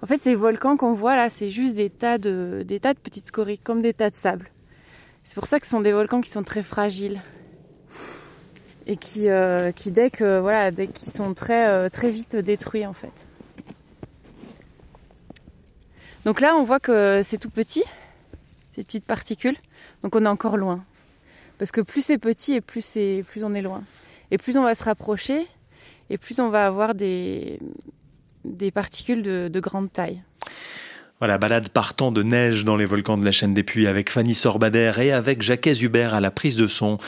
En fait, ces volcans qu'on voit là, c'est juste des tas de, des tas de petites scories, comme des tas de sable. C'est pour ça que ce sont des volcans qui sont très fragiles et qui, euh, qui dès que voilà, dès qu'ils sont très euh, très vite détruits en fait. Donc là, on voit que c'est tout petit. ces petites particules. Donc on est encore loin. Parce que plus c'est petit et plus, plus on est loin. Et plus on va se rapprocher, et plus on va avoir des, des particules de, de grande taille. Voilà, balade partant de neige dans les volcans de la chaîne des Puys avec Fanny Sorbader et avec Jacques Hubert à la prise de son.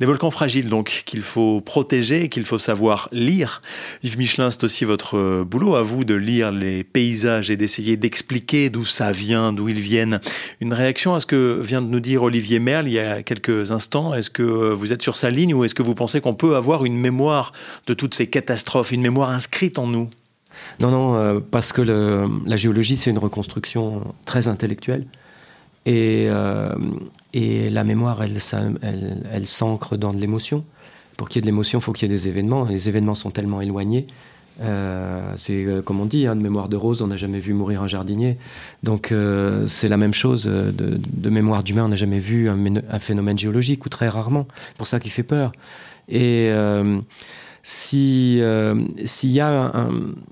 Des volcans fragiles donc qu'il faut protéger, qu'il faut savoir lire. Yves Michelin, c'est aussi votre boulot à vous de lire les paysages et d'essayer d'expliquer d'où ça vient, d'où ils viennent. Une réaction à ce que vient de nous dire Olivier Merle il y a quelques instants. Est-ce que vous êtes sur sa ligne ou est-ce que vous pensez qu'on peut avoir une mémoire de toutes ces catastrophes, une mémoire inscrite en nous? Non, non, euh, parce que la géologie, c'est une reconstruction très intellectuelle. Et, euh, la mémoire, elle, s'ancre dans de l'émotion. Pour qu'il y ait de l'émotion, il faut qu'il y ait des événements. Les événements sont tellement éloignés. Euh, c'est comme on dit, hein, de mémoire de rose, on n'a jamais vu mourir un jardinier. Donc c'est la même chose de, mémoire d'humain, on n'a jamais vu un, un, phénomène géologique ou très rarement. C'est pour ça qu'il fait peur. Et si euh, s'il y a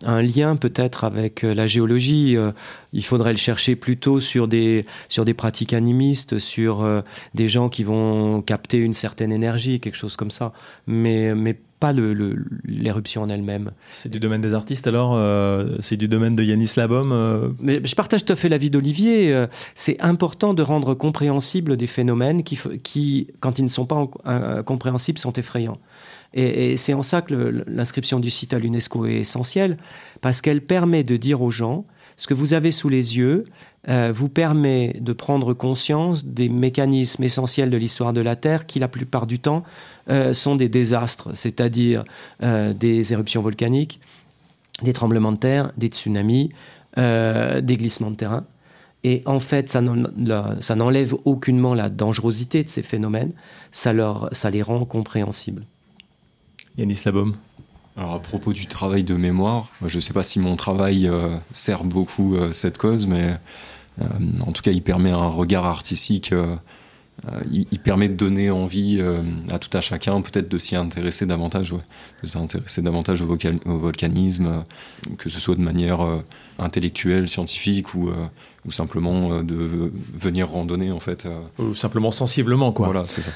un, lien peut-être avec euh, la géologie, euh, il faudrait le chercher plutôt sur des sur des pratiques animistes, sur des gens qui vont capter une certaine énergie, quelque chose comme ça. Mais mais pas l'éruption en elle-même. C'est du domaine des artistes alors C'est du domaine de Yanis Labom Mais Je partage tout à fait l'avis d'Olivier. c'est important de rendre compréhensibles des phénomènes qui, qui, quand ils ne sont pas compréhensibles, sont effrayants. Et, c'est en ça que l'inscription du site à l'UNESCO est essentielle, parce qu'elle permet de dire aux gens, ce que vous avez sous les yeux euh, vous permet de prendre conscience des mécanismes essentiels de l'histoire de la Terre qui, la plupart du temps, euh, sont des désastres, c'est-à-dire euh, des éruptions volcaniques, des tremblements de terre, des tsunamis, des glissements de terrain. Et en fait, ça n'enlève aucunement la dangerosité de ces phénomènes, ça, les rend compréhensibles. Yanis Labaume. Alors à propos du travail de mémoire, je ne sais pas si mon travail euh, sert beaucoup euh, cette cause, mais euh, en tout cas il permet un regard artistique euh, il, permet de donner envie euh, à tout à chacun peut-être de s'y intéresser davantage, de s'intéresser davantage au, volcanisme, euh, que ce soit de manière intellectuelle, scientifique ou, ou simplement de venir randonner en fait. Ou simplement sensiblement quoi. Voilà, c'est ça.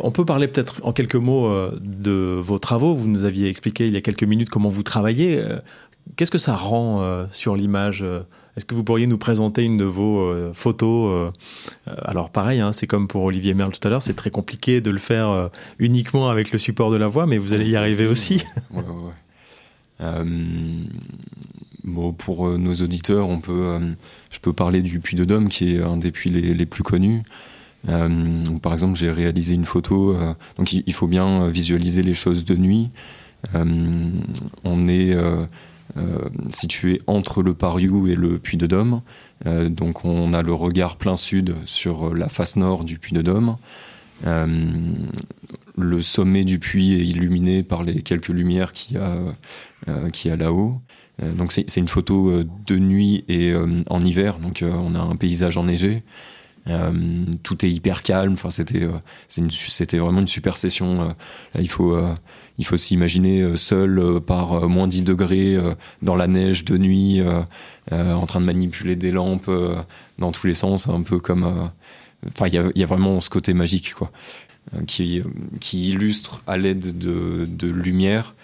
on peut parler peut-être en quelques mots de vos travaux. Vous nous aviez expliqué il y a quelques minutes comment vous travaillez. Qu'est-ce que ça rend sur l'image est-ce que vous pourriez nous présenter une de vos euh, photos euh, Alors pareil, hein, c'est comme pour Olivier Merle tout à l'heure, c'est très compliqué de le faire euh, uniquement avec le support de la voix, mais vous allez y arriver aussi. bon, pour nos auditeurs, on peut, je peux parler du Puy de Dôme, qui est un des puits les, plus connus. par exemple, j'ai réalisé une photo. donc, il, faut bien visualiser les choses de nuit. on est situé entre le Pariou et le Puy de Dôme. Euh, donc on a le regard plein sud sur la face nord du Puy de Dôme. Euh, le sommet du puits est illuminé par les quelques lumières qu'il y a, a là-haut. donc c'est une photo de nuit et en hiver, donc on a un paysage enneigé. tout est hyper calme. Enfin, c'était c'était vraiment une super session. Il faut il faut s'imaginer euh, seul euh, par euh, moins 10 degrés dans la neige de nuit, en train de manipuler des lampes dans tous les sens, un peu comme. Enfin, il y a, vraiment ce côté magique, quoi, qui, illustre à l'aide de, de lumière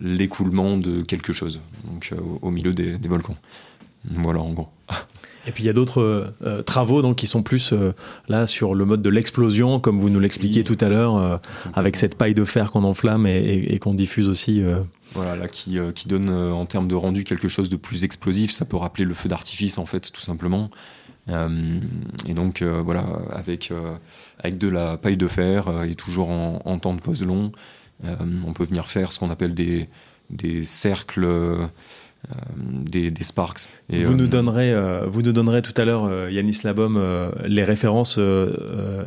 l'écoulement de quelque chose, donc au, milieu des, des volcans. Voilà, en gros. Et puis il y a d'autres euh, euh, travaux donc qui sont plus euh, là sur le mode de l'explosion, comme vous nous l'expliquiez tout à l'heure, avec cette paille de fer qu'on enflamme et, qu'on diffuse aussi. Voilà, là qui, qui donne en termes de rendu quelque chose de plus explosif. Ça peut rappeler le feu d'artifice en fait, tout simplement. et donc voilà, avec avec de la paille de fer et toujours en, en temps de pause long, on peut venir faire ce qu'on appelle des des cercles euh, des, Sparks. Et, vous, nous euh, donnerez, euh, vous nous donnerez tout à l'heure, Yanis Labom, les références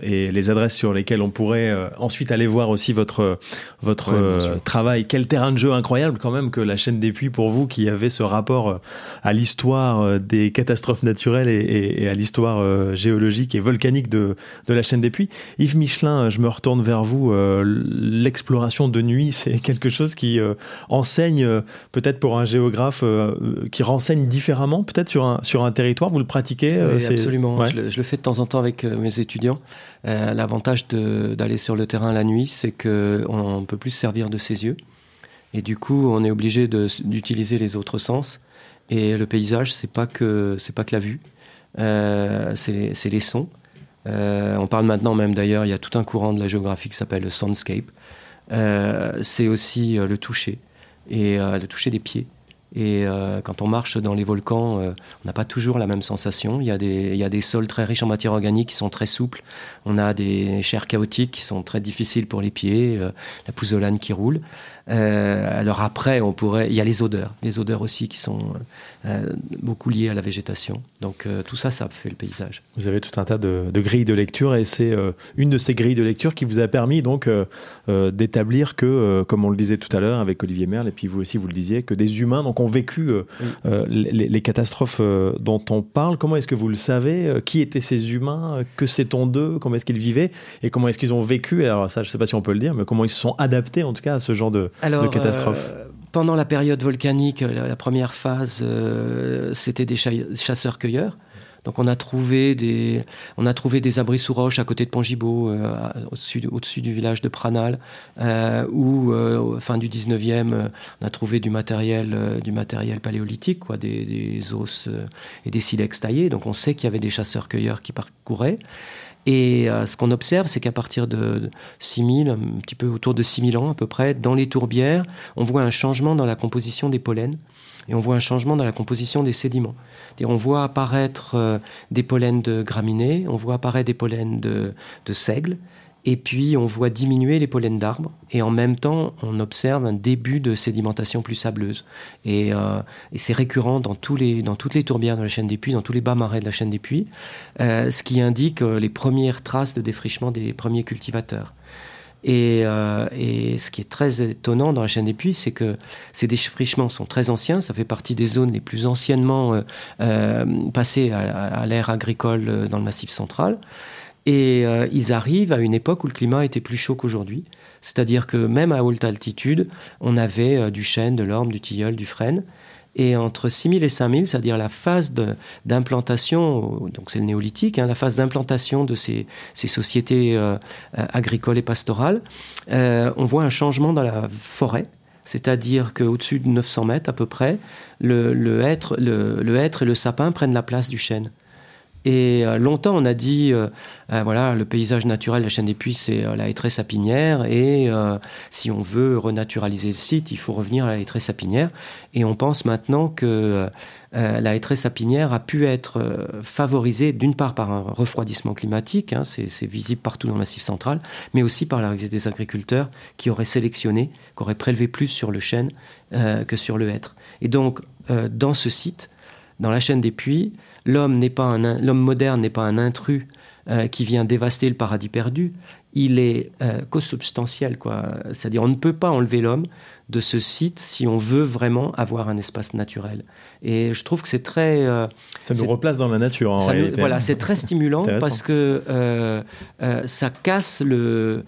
et les adresses sur lesquelles on pourrait ensuite aller voir aussi votre, votre travail. Quel terrain de jeu incroyable quand même que la chaîne des puits pour vous qui avez ce rapport à l'histoire des catastrophes naturelles et, à l'histoire géologique et volcanique de, de la chaîne des puits. Yves Michelin, je me retourne vers vous. L'exploration de nuit, c'est quelque chose qui enseigne peut-être pour un géographe qui renseigne différemment peut-être sur un, sur un territoire? Vous le pratiquez oui, Absolument, je, le, fais de temps en temps avec mes étudiants. L'avantage d'aller sur le terrain la nuit, c'est qu'on peut plus servir de ses yeux. Et du coup, on est obligé d'utiliser les autres sens. Et le paysage, c'est pas que c'est pas que la vue, euh, c'est les sons. Euh, on parle maintenant même d'ailleurs, il y a tout un courant de la géographie qui s'appelle le soundscape. Euh, c'est aussi le toucher et le toucher des pieds. Et quand on marche dans les volcans, on n'a pas toujours la même sensation. Il y, a des, il y a des sols très riches en matière organique qui sont très souples. On a des chairs chaotiques qui sont très difficiles pour les pieds, la pouzzolane qui roule. Euh, alors après, on pourrait, il y a les odeurs, les odeurs aussi qui sont euh, beaucoup liées à la végétation. Donc euh, tout ça, ça fait le paysage. Vous avez tout un tas de, grilles de lecture et c'est une de ces grilles de lecture qui vous a permis donc d'établir que, comme on le disait tout à l'heure avec Olivier Merle et puis vous aussi vous le disiez, que des humains donc ont vécu les, catastrophes dont on parle. Comment est-ce que vous le savez Qui étaient ces humains Que sait-on d'eux Comment est-ce qu'ils vivaient Et comment est-ce qu'ils ont vécu? Alors ça, je ne sais pas si on peut le dire, mais comment ils se sont adaptés en tout cas à ce genre de, alors, euh, Pendant la période volcanique, la, première phase, euh, c'était des chasseurs-cueilleurs. Donc on a trouvé des, on a trouvé des abris sous roche à côté de Pongibo, euh, au-dessus, au-dessus du village de Pranal, euh, où euh, fin du 19e, on a trouvé du matériel, du matériel paléolithique, quoi, des, os et des silex taillés. Donc on sait qu'il y avait des chasseurs-cueilleurs qui parcouraient. Et euh, ce qu'on observe, c'est qu'à partir de 6000, un petit peu autour de 6000 ans à peu près, dans les tourbières, on voit un changement dans la composition des pollens et on voit un changement dans la composition des sédiments. on voit apparaître euh, des pollens de graminées, on voit apparaître des pollens de, de seigle, et puis on voit diminuer les pollens d'arbres, et en même temps on observe un début de sédimentation plus sableuse. Et, euh, c'est récurrent dans, les, dans toutes les tourbières de la chaîne des puits, dans tous les bas marais de la chaîne des puits, euh, ce qui indique les premières traces de défrichement des premiers cultivateurs. Et, et, ce qui est très étonnant dans la chaîne des puits, c'est que ces défrichements sont très anciens. Ça fait partie des zones les plus anciennement passées à, l'ère agricole dans le Massif central. Et euh, ils arrivent à une époque où le climat était plus chaud qu'aujourd'hui. C'est-à-dire que même à haute altitude, on avait euh, du chêne, de l'orme, du tilleul, du frêne. Et entre 6000 et 5000, c'est-à-dire la phase d'implantation, donc c'est le néolithique, hein, la phase d'implantation de ces, sociétés euh, agricoles et pastorales, on voit un changement dans la forêt. C'est-à-dire qu'au-dessus de 900 mètres à peu près, le, le hêtre et le sapin prennent la place du chêne. Et euh, longtemps, on a dit, euh, euh, voilà, le paysage naturel la chaîne des puits, c'est la hêtraie sapinière. Et si on veut renaturaliser le site, il faut revenir à la hêtraie sapinière. Et on pense maintenant que la hêtraie sapinière a pu être favorisée d'une part par un refroidissement climatique, hein, c'est visible partout dans le massif central, mais aussi par l'arrivée des agriculteurs qui auraient sélectionné, qui auraient prélevé plus sur le chêne que sur le hêtre. Et donc, dans ce site, dans la chaîne des puits, l'homme n'est pas un, l'homme moderne n'est pas un intrus euh, qui vient dévaster le paradis perdu. Il est euh, co-substantiel, quoi. C'est-à-dire, on ne peut pas enlever l'homme de ce site si on veut vraiment avoir un espace naturel. Et je trouve que c'est très. Euh, ça nous replace dans la nature. En voilà, c'est très stimulant parce que euh, ça casse le,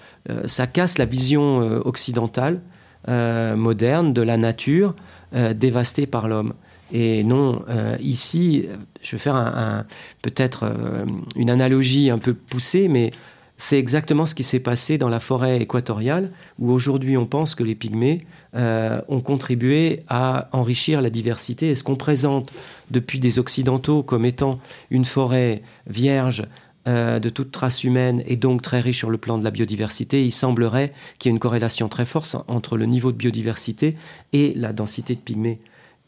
ça casse la vision occidentale moderne de la nature dévastée par l'homme. Et non, euh, ici, je vais faire peut-être euh, une analogie un peu poussée, mais c'est exactement ce qui s'est passé dans la forêt équatoriale, où aujourd'hui on pense que les pygmées euh, ont contribué à enrichir la diversité. Et ce qu'on présente depuis des Occidentaux comme étant une forêt vierge, de toute trace humaine et donc très riche sur le plan de la biodiversité, il semblerait qu'il y ait une corrélation très forte entre le niveau de biodiversité et la densité de pygmées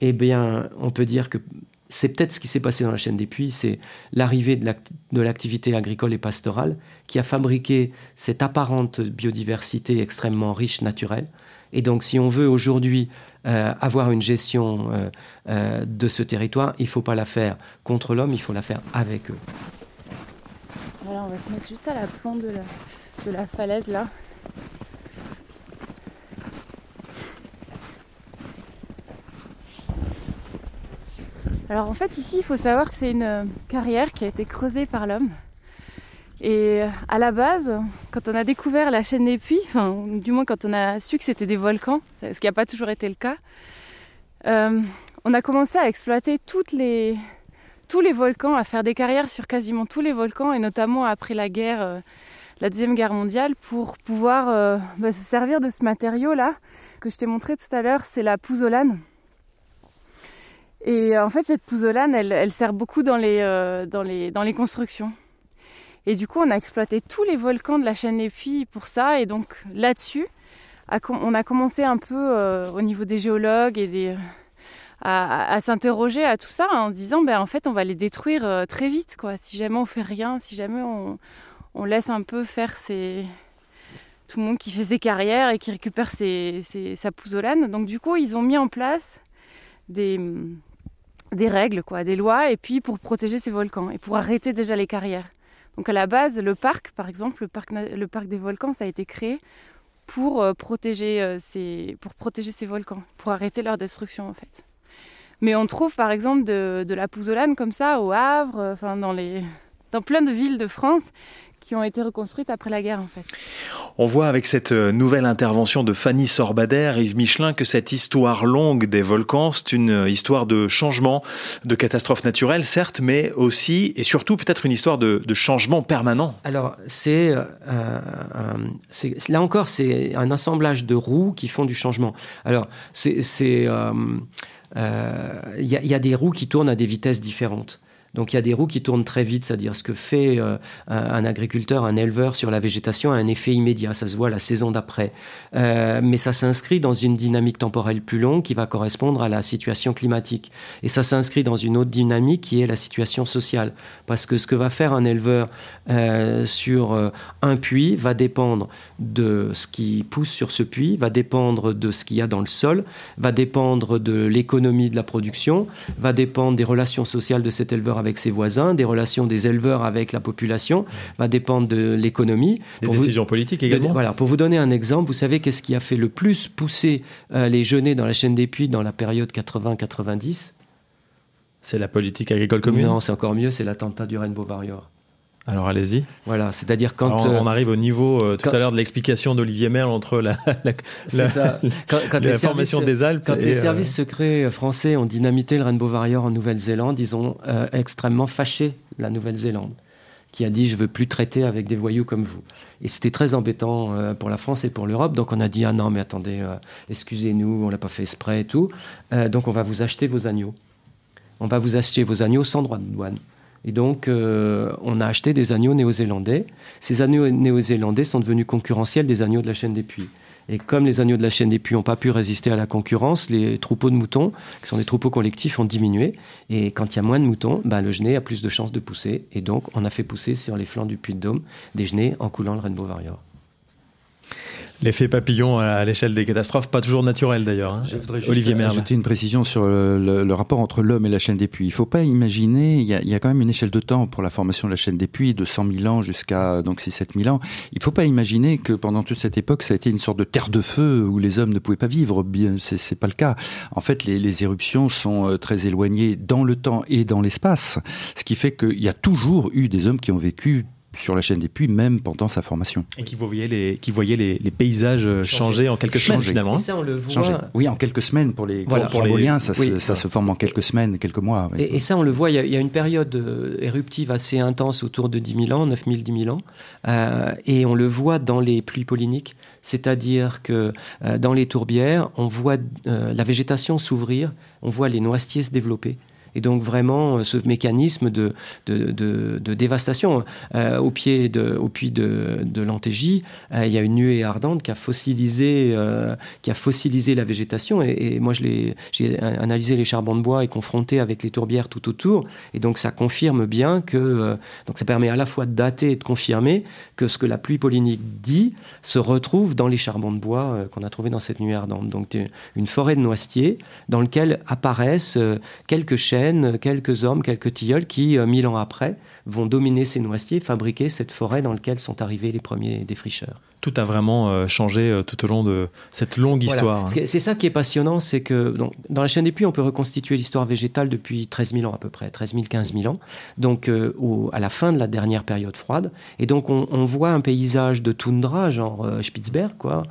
eh bien, on peut dire que c'est peut-être ce qui s'est passé dans la chaîne des puits, c'est l'arrivée de l'activité agricole et pastorale qui a fabriqué cette apparente biodiversité extrêmement riche, naturelle. Et donc, si on veut aujourd'hui euh, avoir une gestion euh, euh, de ce territoire, il ne faut pas la faire contre l'homme, il faut la faire avec eux. Voilà, on va se mettre juste à la plomb de de la falaise là. Alors en fait ici il faut savoir que c'est une euh, carrière qui a été creusée par l'homme. Et euh, à la base, quand on a découvert la chaîne des puits, enfin du moins quand on a su que c'était des volcans, ce qui n'a pas toujours été le cas, euh, on a commencé à exploiter toutes les, tous les volcans, à faire des carrières sur quasiment tous les volcans, et notamment après la guerre, la Deuxième Guerre mondiale, pour pouvoir bah, se servir de ce matériau-là que je t'ai montré tout à l'heure, c'est la pouzzolane. Et en fait, cette pouzzolane, elle, elle sert beaucoup dans les, euh, dans, les, dans les constructions. Et du coup, on a exploité tous les volcans de la chaîne Puys pour ça. Et donc là-dessus, on a commencé un peu au niveau des géologues et des, à, s'interroger à tout ça en se disant ben en fait on va les détruire euh, très vite quoi si jamais on fait rien si jamais on, on laisse un peu faire ses tout le monde qui fait ses carrières et qui récupère ses, sa pouzzolane donc du coup ils ont mis en place des des règles quoi des lois et puis pour protéger ces volcans et pour arrêter déjà les carrières. Donc à la base le parc par exemple le parc le parc des volcans ça a été créé pour euh, protéger euh, ces pour protéger ces volcans pour arrêter leur destruction en fait. Mais on trouve par exemple de, la pouzzolane comme ça au Havre, euh, enfin dans, les, dans plein de villes de France qui ont été reconstruites après la guerre en fait. On voit avec cette euh, nouvelle intervention de Fanny Sorbader, Yves Michelin, que cette histoire longue des volcans, c'est une euh, histoire de changement, de catastrophe naturelle certes, mais aussi et surtout peut-être une histoire de, changement permanent. Alors c'est, là encore c'est un assemblage de roues qui font du changement. Alors c'est il euh, y, a des roues qui tournent à des vitesses différentes. Donc il y a des roues qui tournent très vite, c'est-à-dire ce que fait euh, un agriculteur, un éleveur sur la végétation a un effet immédiat, ça se voit la saison d'après. Euh, mais ça s'inscrit dans une dynamique temporelle plus longue qui va correspondre à la situation climatique. Et ça s'inscrit dans une autre dynamique qui est la situation sociale. Parce que ce que va faire un éleveur euh, sur un puits va dépendre de ce qui pousse sur ce puits, va dépendre de ce qu'il y a dans le sol, va dépendre de l'économie de la production, va dépendre des relations sociales de cet éleveur avec ses voisins, des relations des éleveurs avec la population, va dépendre de l'économie. Des décisions politiques également. voilà, pour vous donner un exemple, vous savez qu'est-ce qui a fait le plus pousser euh, les genêts dans la chaîne des puits dans la période 80-90 C'est la politique agricole commune? Non, c'est encore mieux, c'est l'attentat du Rainbow Warrior. Alors allez-y. Voilà, c'est-à-dire quand on, euh, arrive au niveau euh, tout à l'heure de l'explication d'Olivier Merle entre la, la, formation des Alpes. Quand les euh, services secrets français ont dynamité le Rainbow Warrior en Nouvelle-Zélande, ils ont extrêmement fâché la Nouvelle-Zélande, qui a dit je veux plus traiter avec des voyous comme vous. Et c'était très embêtant pour la France et pour l'Europe. Donc on a dit ah non mais attendez, excusez-nous, on l'a pas fait exprès et tout. donc on va vous acheter vos agneaux. On va vous acheter vos agneaux sans droit de douane. Et donc, euh, on a acheté des agneaux néo-zélandais. Ces agneaux néo-zélandais sont devenus concurrentiels des agneaux de la chaîne des puits. Et comme les agneaux de la chaîne des puits n'ont pas pu résister à la concurrence, les troupeaux de moutons, qui sont des troupeaux collectifs, ont diminué. Et quand il y a moins de moutons, ben, le genet a plus de chances de pousser. Et donc, on a fait pousser sur les flancs du puits de Dôme des genêts en coulant le Rainbow Warrior. L'effet papillon à l'échelle des catastrophes, pas toujours naturel d'ailleurs. Hein. Je voudrais juste Olivier ajouter une précision sur le, rapport entre l'homme et la chaîne des puits. Il ne faut pas imaginer, il y, a, quand même une échelle de temps pour la formation de la chaîne des puits, de 100 000 ans jusqu'à donc 6 000 ans. Il ne faut pas imaginer que pendant toute cette époque, ça a été une sorte de terre de feu où les hommes ne pouvaient pas vivre. Bien, c'est pas le cas. En fait, les, les éruptions sont euh, très éloignées dans le temps et dans l'espace, ce qui fait qu'il y a toujours eu des hommes qui ont vécu sur la chaîne des puits, même pendant sa formation. Et qui voyait les, qui voyait les, paysages changer, en quelques semaines finalement. ça, on le voit. Oui, en quelques semaines pour les voilà, pour, les... ça, se, ça se forme en quelques semaines, quelques mois. Et, ça, on le voit, il y, a, une période euh, éruptive assez intense autour de 10 000 ans, 9 000, 10 000 ans, euh, et on le voit dans les pluies polliniques, c'est-à-dire que euh, dans les tourbières, on voit la végétation s'ouvrir, on voit les noisetiers se développer. Et donc vraiment euh, ce mécanisme de, de, de, dévastation. Euh, au pied de, au puits de, de l'Antégie, euh, il y a une nuée ardente qui a fossilisé, qui a fossilisé la végétation. Et, moi, j'ai analysé les charbons de bois et confronté avec les tourbières tout autour. Et donc ça confirme bien que, donc ça permet à la fois de dater et de confirmer que ce que la pluie pollinique dit se retrouve dans les charbons de bois qu'on a trouvés dans cette nuée ardente. Donc une forêt de noisetiers dans lequel apparaissent quelques chèvres quelques hommes, quelques tilleuls qui, mille ans après, vont dominer ces noisetiers, fabriquer cette forêt dans laquelle sont arrivés les premiers défricheurs tout a vraiment euh, changé euh, tout au long de cette longue histoire. C'est ça qui est passionnant, c'est que dans la chaîne des puits, on peut reconstituer l'histoire végétale depuis 13 000 ans à peu près, 13 000, 15 000 ans, donc euh, à la fin de la dernière période froide. Et donc on, voit un paysage de toundra, genre Spitzberg, quoi.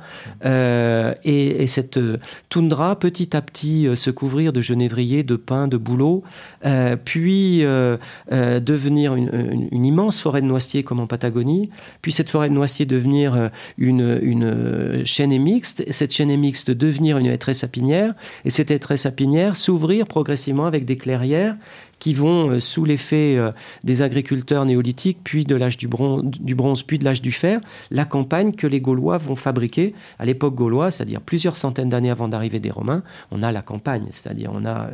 Et, cette toundra, petit à petit, se couvrir de genévriers, de pins, de bouleaux, puis devenir une, une, immense forêt de noisetiers comme en Patagonie, puis cette forêt de noisetiers devenir une, une chaîne mixte, cette chaîne mixte devenir une hêtraie sapinière, et cette hêtraie sapinière s'ouvrir progressivement avec des clairières qui vont, euh, sous l'effet euh, des agriculteurs néolithiques, puis de l'âge du bronze, puis de l'âge du fer, la campagne que les Gaulois vont fabriquer à l'époque gauloise, c'est-à-dire plusieurs centaines d'années avant d'arriver des Romains. On a la campagne, c'est-à-dire on a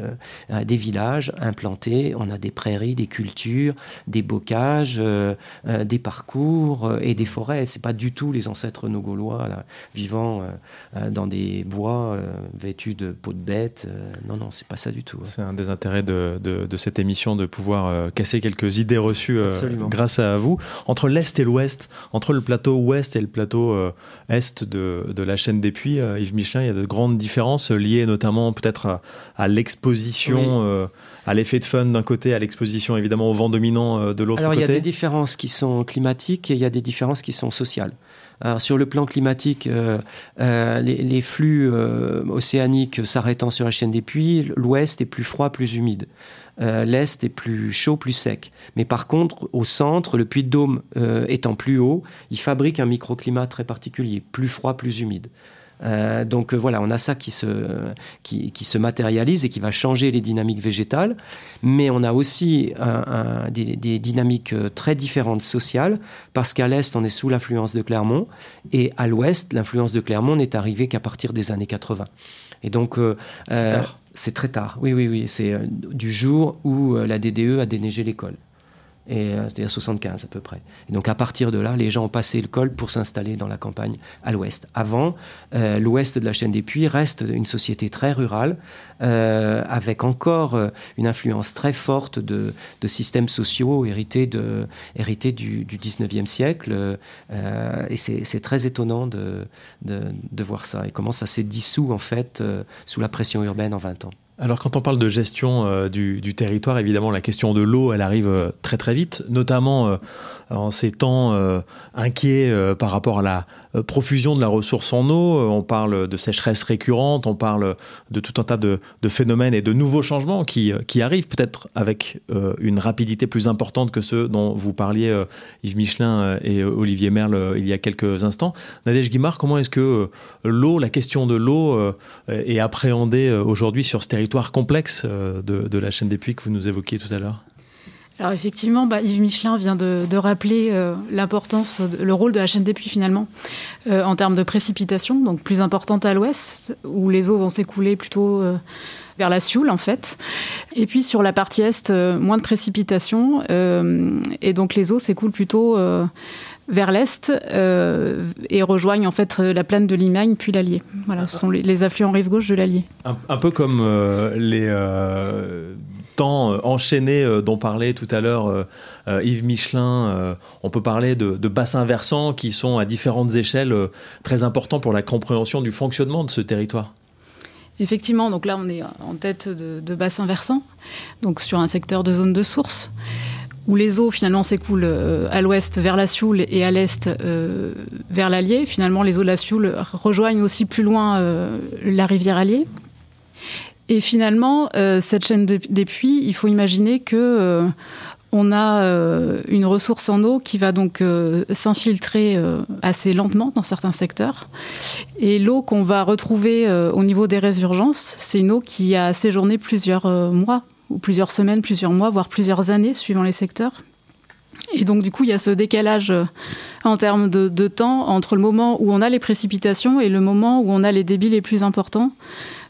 euh, des villages implantés, on a des prairies, des cultures, des bocages, des parcours et des forêts. C'est pas du tout les ancêtres nos Gaulois vivant dans des bois vêtus de peaux de bêtes. non, non, c'est pas ça du tout. Hein. C'est un des intérêts de, de, de cette émission de pouvoir euh, casser quelques idées reçues euh, grâce à vous. Entre l'Est et l'Ouest, entre le plateau Ouest et le plateau euh, Est de, de, la chaîne des puits, Yves Michelin, il y a de grandes différences liées notamment peut-être à, l'exposition. à l'effet de fun d'un côté, à l'exposition évidemment au vent dominant de l'autre côté Alors il y a des différences qui sont climatiques et il y a des différences qui sont sociales. Alors, sur le plan climatique, les, les, flux océaniques s'arrêtant sur la chaîne des puits, l'ouest est plus froid, plus humide. Euh, l'est est plus chaud, plus sec. Mais par contre, au centre, le puits de Dôme euh, étant plus haut, il fabrique un microclimat très particulier, plus froid, plus humide. Euh, donc voilà, on a ça qui se, qui, se matérialise et qui va changer les dynamiques végétales, mais on a aussi des, des, dynamiques très différentes sociales, parce qu'à l'est, on est sous l'influence de Clermont, et à l'ouest, l'influence de Clermont n'est arrivée qu'à partir des années 80. Et donc, c'est très tard, oui, oui, oui. C'est euh, du jour où euh, la DDE a déneigé l'école et euh, à 75 à peu près. Donc à partir de là, les gens ont passé le col pour s'installer dans la campagne à l'ouest. Avant, euh, l'ouest de la chaîne des Puits reste une société très rurale, euh, avec encore une influence très forte de, systèmes sociaux hérités, du, du 19e siècle. et c'est très étonnant de, de, de, voir ça et comment ça s'est dissous en fait sous la pression urbaine en 20 ans. Alors quand on parle de gestion euh, du, territoire, évidemment la question de l'eau, elle arrive euh, très très vite, notamment euh, en ces temps inquiets par rapport à la profusion de la ressource en eau, euh, on parle de sécheresse récurrente, on parle de tout un tas de, phénomènes et de nouveaux changements qui, euh, qui arrivent peut-être avec une rapidité plus importante que ceux dont vous parliez Yves Michelin et Olivier Merle il y a quelques instants. Nadège Guimard, comment est-ce que l'eau, la question de l'eau est appréhendée aujourd'hui sur ce territoire complexe de, de la chaîne des puits que vous nous évoquiez tout à l'heure? Alors effectivement, bah, Yves Michelin vient de, rappeler euh, l'importance, le rôle de la chaîne des puits finalement euh, en termes de précipitation, donc plus importante à l'ouest, où les eaux vont s'écouler plutôt euh, vers la Sioule en fait. Et puis sur la partie est, moins de précipitation, et donc les eaux s'écoulent plutôt vers l'est et rejoignent en fait la plaine de Limagne puis l'Allier. Voilà, ce sont les, affluents rive gauche de l'Allier. Un, peu comme les temps euh, enchaîné euh, dont parlait tout à l'heure euh, Yves Michelin. on peut parler de, bassins versants qui sont à différentes échelles très importants pour la compréhension du fonctionnement de ce territoire. Effectivement, donc là on est en tête de, bassins versants, donc sur un secteur de zone de source où les eaux finalement s'écoulent à l'ouest vers la Sioule et à l'est vers l'Allier. Finalement, les eaux de la Sioule rejoignent aussi plus loin la rivière Allier. Et finalement, euh, cette chaîne des puits, il faut imaginer que euh, on a euh, une ressource en eau qui va donc s'infiltrer assez lentement dans certains secteurs. Et l'eau qu'on va retrouver au niveau des résurgences, c'est une eau qui a séjourné plusieurs mois, ou plusieurs semaines, plusieurs mois, voire plusieurs années, suivant les secteurs. Et donc, du coup, il y a ce décalage en termes de, de, temps entre le moment où on a les précipitations et le moment où on a les débits les plus importants.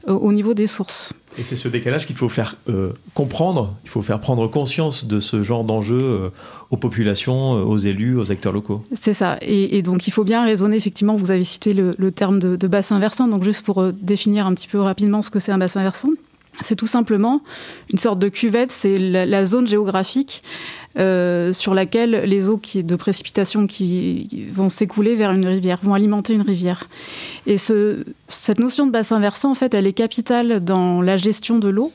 Euh, au niveau des sources. Et c'est ce décalage qu'il faut faire euh, comprendre, il faut faire prendre conscience de ce genre d'enjeu euh, aux populations, aux élus, aux acteurs locaux. C'est ça. Et, donc il faut bien raisonner, effectivement, vous avez cité le, terme de, bassin versant, donc juste pour définir un petit peu rapidement ce que c'est un bassin versant. C'est tout simplement une sorte de cuvette, c'est la, zone géographique euh, sur laquelle les eaux qui, de précipitation qui vont s'écouler vers une rivière, vont alimenter une rivière. Et ce, cette notion de bassin versant, en fait, elle est capitale dans la gestion de l'eau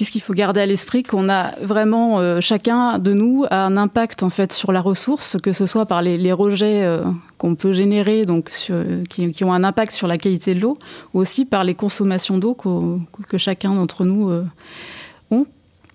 puisqu'il faut garder à l'esprit qu'on a vraiment euh, chacun de nous a un impact en fait sur la ressource, que ce soit par les, rejets euh, qu'on peut générer, donc qui, ont un impact sur la qualité de l'eau, ou aussi par les consommations d'eau que chacun d'entre nous euh.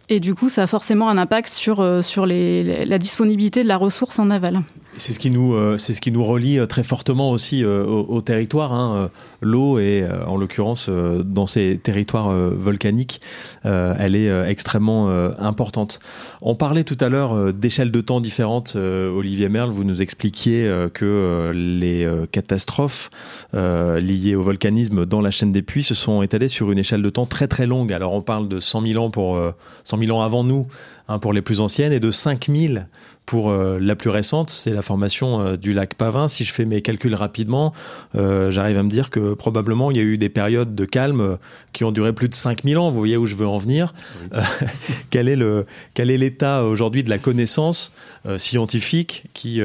Et du coup, ça a forcément un impact sur, sur la disponibilité de la ressource en aval. C'est ce qui nous, euh, c'est ce qui nous relie euh, très fortement aussi euh, au, territoire. Hein. L'eau est, en l'occurrence, dans ces territoires volcaniques, elle est extrêmement importante. On parlait tout à l'heure d'échelles de temps différentes. Olivier Merle, vous nous expliquiez que les catastrophes liées au volcanisme dans la chaîne des puits se sont étalées sur une échelle de temps très très longue. Alors on parle de 100 000 ans pour 100 000 ans avant nous hein, pour les plus anciennes et de 5 000 pour euh, la plus récente, c'est la formation euh, du lac Pavin. Si je fais mes calculs rapidement, euh, j'arrive à me dire que probablement il y a eu des périodes de calme qui ont duré plus de 5000 ans. Vous voyez où je veux en venir. quel est le quel est l'état aujourd'hui de la connaissance scientifique qui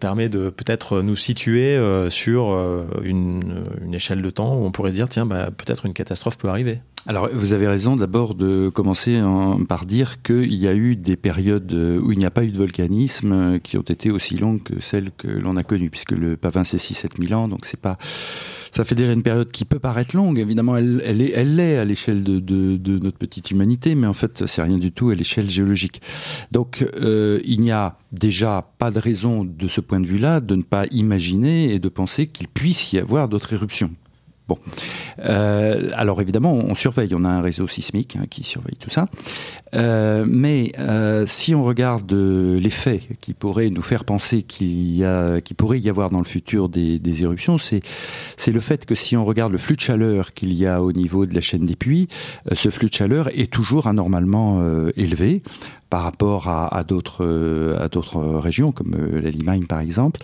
permet de peut-être nous situer sur une, une, échelle de temps où on pourrait se dire tiens bah, peut-être une catastrophe peut arriver. Alors, vous avez raison d'abord de commencer par dire qu'il y a eu des périodes où il n'y a pas eu de volcanisme qui ont été aussi longues que celles que l'on a connues, puisque le Pavin c'est 6-7 000 ans, donc c'est pas, ça fait déjà une période qui peut paraître longue. Évidemment, elle, elle est, elle à l'échelle de, de, de, notre petite humanité, mais en fait, c'est rien du tout à l'échelle géologique. Donc, euh, il n'y a déjà pas de raison de ce point de vue-là de ne pas imaginer et de penser qu'il puisse y avoir d'autres éruptions. Bon, euh, alors évidemment, on surveille. On a un réseau sismique hein, qui surveille tout ça. Euh, mais euh, si on regarde les faits qui pourraient nous faire penser qu'il y a, pourrait y avoir dans le futur des, des éruptions, c'est c'est le fait que si on regarde le flux de chaleur qu'il y a au niveau de la chaîne des puits, ce flux de chaleur est toujours anormalement élevé par rapport à, d'autres euh, à d'autres régions comme euh, la Limagne par exemple,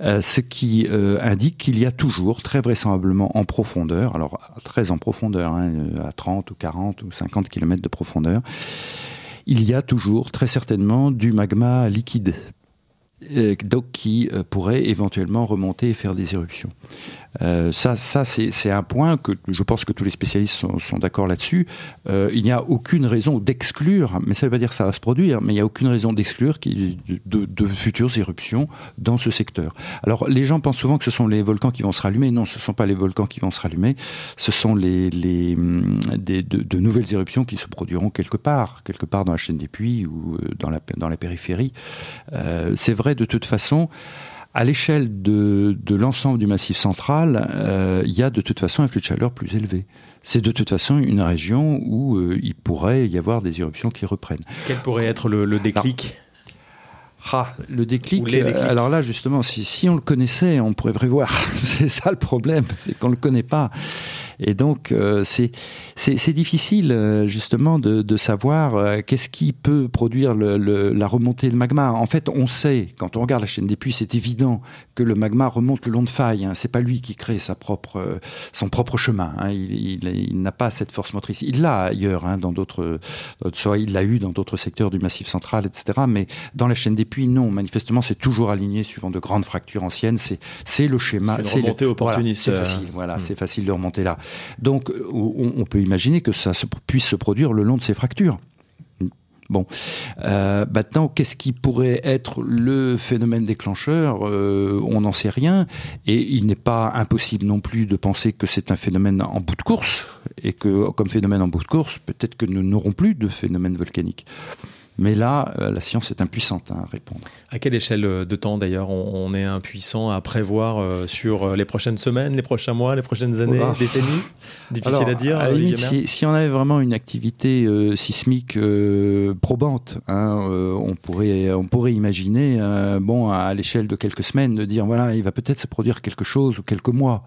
euh, ce qui indique qu'il y a toujours très vraisemblablement en profondeur, alors très en profondeur, hein, à 30 ou 40 ou 50 km de profondeur, il y a toujours très certainement du magma liquide donc qui pourrait éventuellement remonter et faire des éruptions. Euh, ça, ça c'est un point que je pense que tous les spécialistes sont, sont d'accord là-dessus. Euh, il n'y a aucune raison d'exclure, mais ça ne veut pas dire que ça va se produire, mais il n'y a aucune raison d'exclure de, de, futures éruptions dans ce secteur. Alors, les gens pensent souvent que ce sont les volcans qui vont se rallumer. Non, ce ne sont pas les volcans qui vont se rallumer. Ce sont les, les hum, des, de, de, nouvelles éruptions qui se produiront quelque part, quelque part dans la chaîne des puits ou euh, dans la, dans la périphérie. Euh, c'est vrai de toute façon. À l'échelle de, de l'ensemble du massif central, euh, il y a de toute façon un flux de chaleur plus élevé. C'est de toute façon une région où euh, il pourrait y avoir des éruptions qui reprennent. Quel pourrait être le, le déclic? Ah, le déclic. Euh, alors là, justement, si, si on le connaissait, on pourrait prévoir. c'est ça le problème, c'est qu'on le connaît pas. Et donc, euh, c'est c'est difficile euh, justement de, de savoir euh, qu'est-ce qui peut produire le, le, la remontée de magma. En fait, on sait quand on regarde la chaîne des puits, c'est évident que le magma remonte le long de failles. Hein. C'est pas lui qui crée sa propre son propre chemin. Hein. Il, il, il n'a pas cette force motrice. Il l'a ailleurs, hein, dans d'autres, soit il l'a eu dans d'autres secteurs du massif central, etc. Mais dans la chaîne des puits, non. Manifestement, c'est toujours aligné suivant de grandes fractures anciennes. C'est c'est le schéma. C'est une remontée opportuniste. c'est facile. Voilà, hmm. c'est facile de remonter là. Donc on, peut imaginer que ça puisse se produire le long de ces fractures. Bon, euh, maintenant, qu'est-ce qui pourrait être le phénomène déclencheur euh, On n'en sait rien, et il n'est pas impossible non plus de penser que c'est un phénomène en bout de course, et que comme phénomène en bout de course, peut-être que nous n'aurons plus de phénomène volcanique. Mais là, euh, la science est impuissante à répondre. À quelle échelle euh, de temps d'ailleurs on, est impuissant à prévoir euh, sur les prochaines semaines, les prochains mois, les prochaines années, décennies? Difficile à dire. À limite, si, on avait vraiment une activité sismique probante, hein, on pourrait on pourrait imaginer, bon, à l'échelle de quelques semaines, de dire voilà, il va peut-être se produire quelque chose ou quelques mois.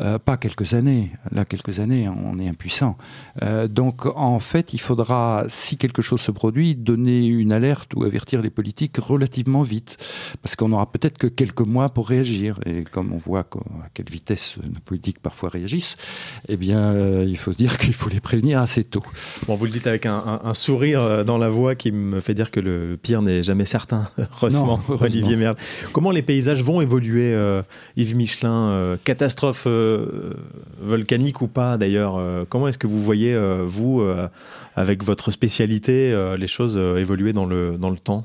Euh, pas quelques années. Là, quelques années, on est impuissant. Euh, donc, en fait, il faudra, si quelque chose se produit, donner une alerte ou avertir les politiques relativement vite, parce qu'on aura peut-être que quelques mois pour réagir. Et comme on voit à quelle vitesse nos politiques parfois réagissent, eh bien, euh, il faut dire qu'il faut les prévenir assez tôt. Bon, vous le dites avec un, un, sourire dans la voix qui me fait dire que le pire n'est jamais certain. heureusement, Olivier Merle. Comment les paysages vont évoluer, Yves Michelin Catastrophe euh, volcanique ou pas d'ailleurs euh, Comment est-ce que vous voyez, euh, vous, avec votre spécialité, les choses évoluer dans le, dans le temps?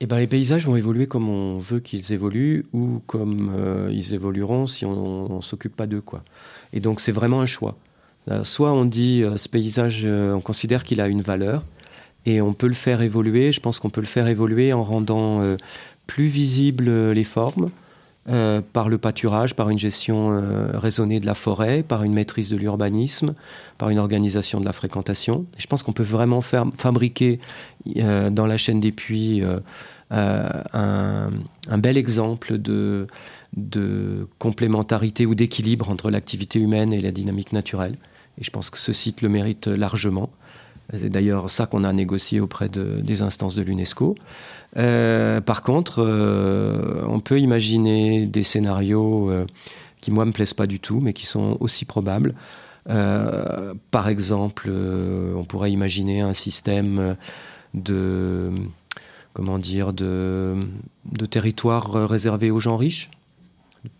Eh ben, les paysages vont évoluer comme on veut qu'ils évoluent ou comme ils évolueront si on ne s'occupe pas d'eux. Quoi. Et donc c'est vraiment un choix. soit on dit ce paysage, on considère qu'il a une valeur et on peut le faire évoluer. Je pense qu'on peut le faire évoluer en rendant plus visibles les formes, euh, par le pâturage, par une gestion euh, raisonnée de la forêt, par une maîtrise de l'urbanisme, par une organisation de la fréquentation. je pense qu'on peut vraiment fabriquer euh, dans la chaîne des puits un, bel exemple de, de complémentarité ou d'équilibre entre l'activité humaine et la dynamique naturelle. Et je pense que ce site le mérite largement. C'est d'ailleurs ça qu'on a négocié auprès de, des instances de l'UNESCO. Euh, par contre, euh, on peut imaginer des scénarios euh, qui, moi, me plaisent pas du tout, mais qui sont aussi probables. par exemple, on pourrait imaginer un système de comment dire de, de territoire réservé aux gens riches,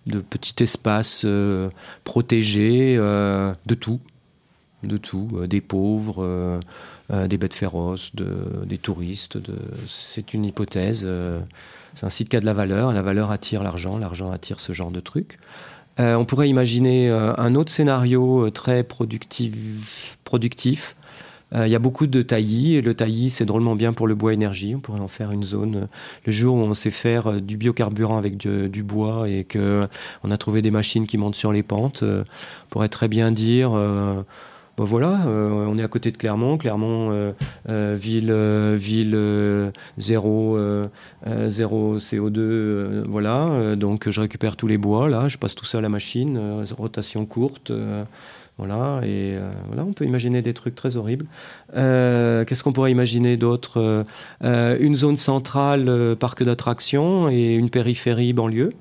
de petits espaces protégés de tout, de tout, des pauvres euh, des bêtes féroces, des touristes. C'est une hypothèse. Euh, c'est un site qui a de la valeur. La valeur attire l'argent. L'argent attire ce genre de trucs. Euh, on pourrait imaginer un autre scénario très productif. Il y a beaucoup de taillis et le taillis c'est drôlement bien pour le bois énergie. On pourrait en faire une zone. Le jour où on sait faire du biocarburant avec du, bois et que on a trouvé des machines qui montent sur les pentes, on pourrait très bien dire ben voilà, euh, on est à côté de Clermont, Clermont, euh, euh, ville, ville zéro, zéro CO2, voilà. donc je récupère tous les bois, là, je passe tout ça à la machine, rotation courte. Voilà, et voilà, on peut imaginer des trucs très horribles. Qu'est-ce qu'on pourrait imaginer d'autre Une zone centrale, parc d'attractions, et une périphérie banlieue.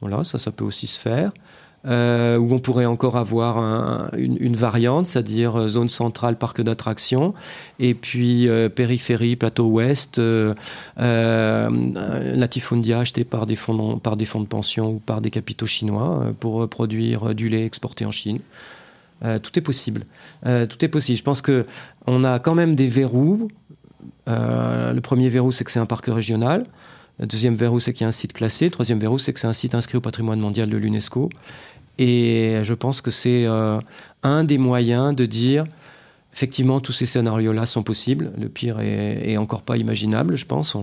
Voilà, ça, ça peut aussi se faire. Euh, où on pourrait encore avoir une, variante, c'est-à-dire euh, zone centrale, parc d'attractions, et puis euh, périphérie, plateau ouest, latifundia acheté par des, fonds, par des fonds de pension ou par des capitaux chinois pour produire du lait exporté en Chine. tout est possible. tout est possible. Je pense que on a quand même des verrous. le premier verrou, c'est que c'est un parc régional. Deuxième verrou, c'est qu'il y a un site classé. Troisième verrou, c'est que c'est un site inscrit au patrimoine mondial de l'UNESCO. Et je pense que c'est euh, un des moyens de dire, effectivement, tous ces scénarios-là sont possibles. Le pire est, encore pas imaginable, je pense.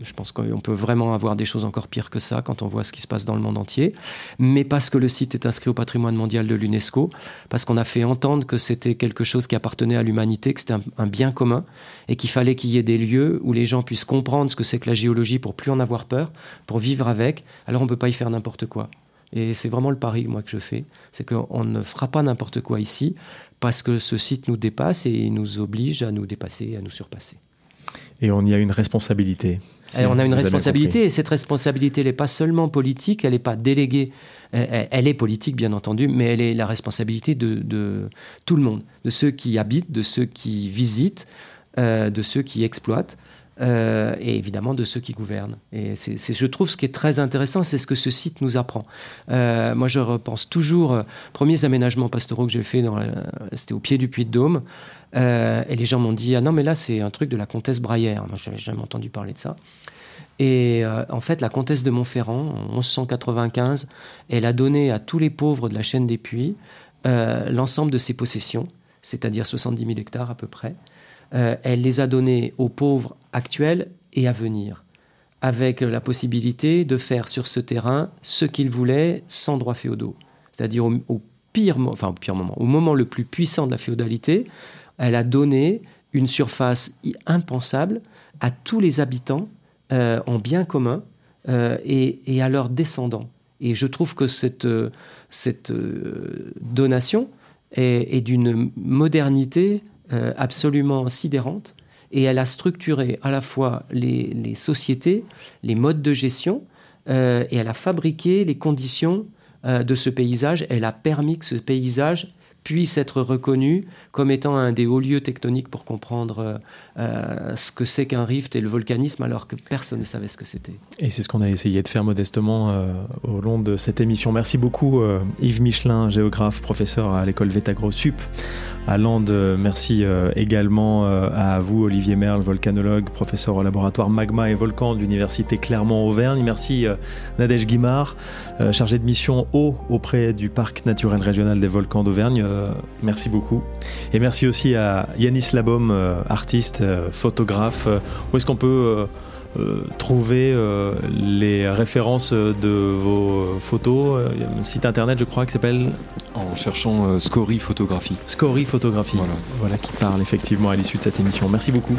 je pense qu'on peut vraiment avoir des choses encore pires que ça quand on voit ce qui se passe dans le monde entier. Mais parce que le site est inscrit au patrimoine mondial de l'UNESCO, parce qu'on a fait entendre que c'était quelque chose qui appartenait à l'humanité, que c'était un, un, bien commun, et qu'il fallait qu'il y ait des lieux où les gens puissent comprendre ce que c'est que la géologie pour plus en avoir peur, pour vivre avec. Alors on ne peut pas y faire n'importe quoi. Et c'est vraiment le pari, moi, que je fais. C'est qu'on ne fera pas n'importe quoi ici, parce que ce site nous dépasse et nous oblige à nous dépasser, à nous surpasser. Et on y a une responsabilité. on a une responsabilité, et cette responsabilité, elle n'est pas seulement politique, elle n'est pas déléguée. Elle, est politique, bien entendu, mais elle est la responsabilité de, tout le monde, de ceux qui habitent, de ceux qui visitent, euh, de ceux qui exploitent. Euh, et évidemment de ceux qui gouvernent. Et c'est, je trouve, ce qui est très intéressant, c'est ce que ce site nous apprend. Euh, moi, je repense toujours, euh, premiers aménagements pastoraux que j'ai fait, c'était au pied du Puy de Dôme, et les gens m'ont dit, ah non, mais là, c'est un truc de la comtesse Braillère. Moi, je n'avais jamais entendu parler de ça. Et en fait, la comtesse de Montferrand, en 1195, elle a donné à tous les pauvres de la chaîne des Puits l'ensemble de ses possessions, c'est-à-dire 70 000 hectares à peu près. Euh, elle les a donnés aux pauvres actuels et à venir, avec la possibilité de faire sur ce terrain ce qu'ils voulaient sans droits féodaux. C'est-à-dire au, pire, moment, au moment le plus puissant de la féodalité, elle a donné une surface impensable à tous les habitants euh, en bien commun euh, et, à leurs descendants. Et je trouve que cette donation est, d'une modernité absolument sidérante et elle a structuré à la fois les, sociétés, les modes de gestion, et elle a fabriqué les conditions de ce paysage. Elle a permis que ce paysage puisse être reconnu comme étant un des hauts lieux tectoniques pour comprendre euh, euh, ce que c'est qu'un rift et le volcanisme alors que personne ne savait ce que c'était. Et c'est ce qu'on a essayé de faire modestement euh, au long de cette émission. Merci beaucoup Yves Michelin, géographe, professeur à l'école Vétagro Sup à Lande. Merci également à vous Olivier Merle, volcanologue, professeur au laboratoire Magma et Volcan de l'Université Clermont-Auvergne. Merci Nadège Guimard, chargé de mission eau auprès du Parc naturel régional des volcans d'Auvergne euh, merci beaucoup. Et merci aussi à Yanis Labom, euh, artiste, euh, photographe. Où est-ce qu'on peut trouver les références de vos photos Il y a un site internet, je crois, qui s'appelle En cherchant Scory Photographie. Scory Photographie. Voilà. voilà qui parle effectivement à l'issue de cette émission. Merci beaucoup.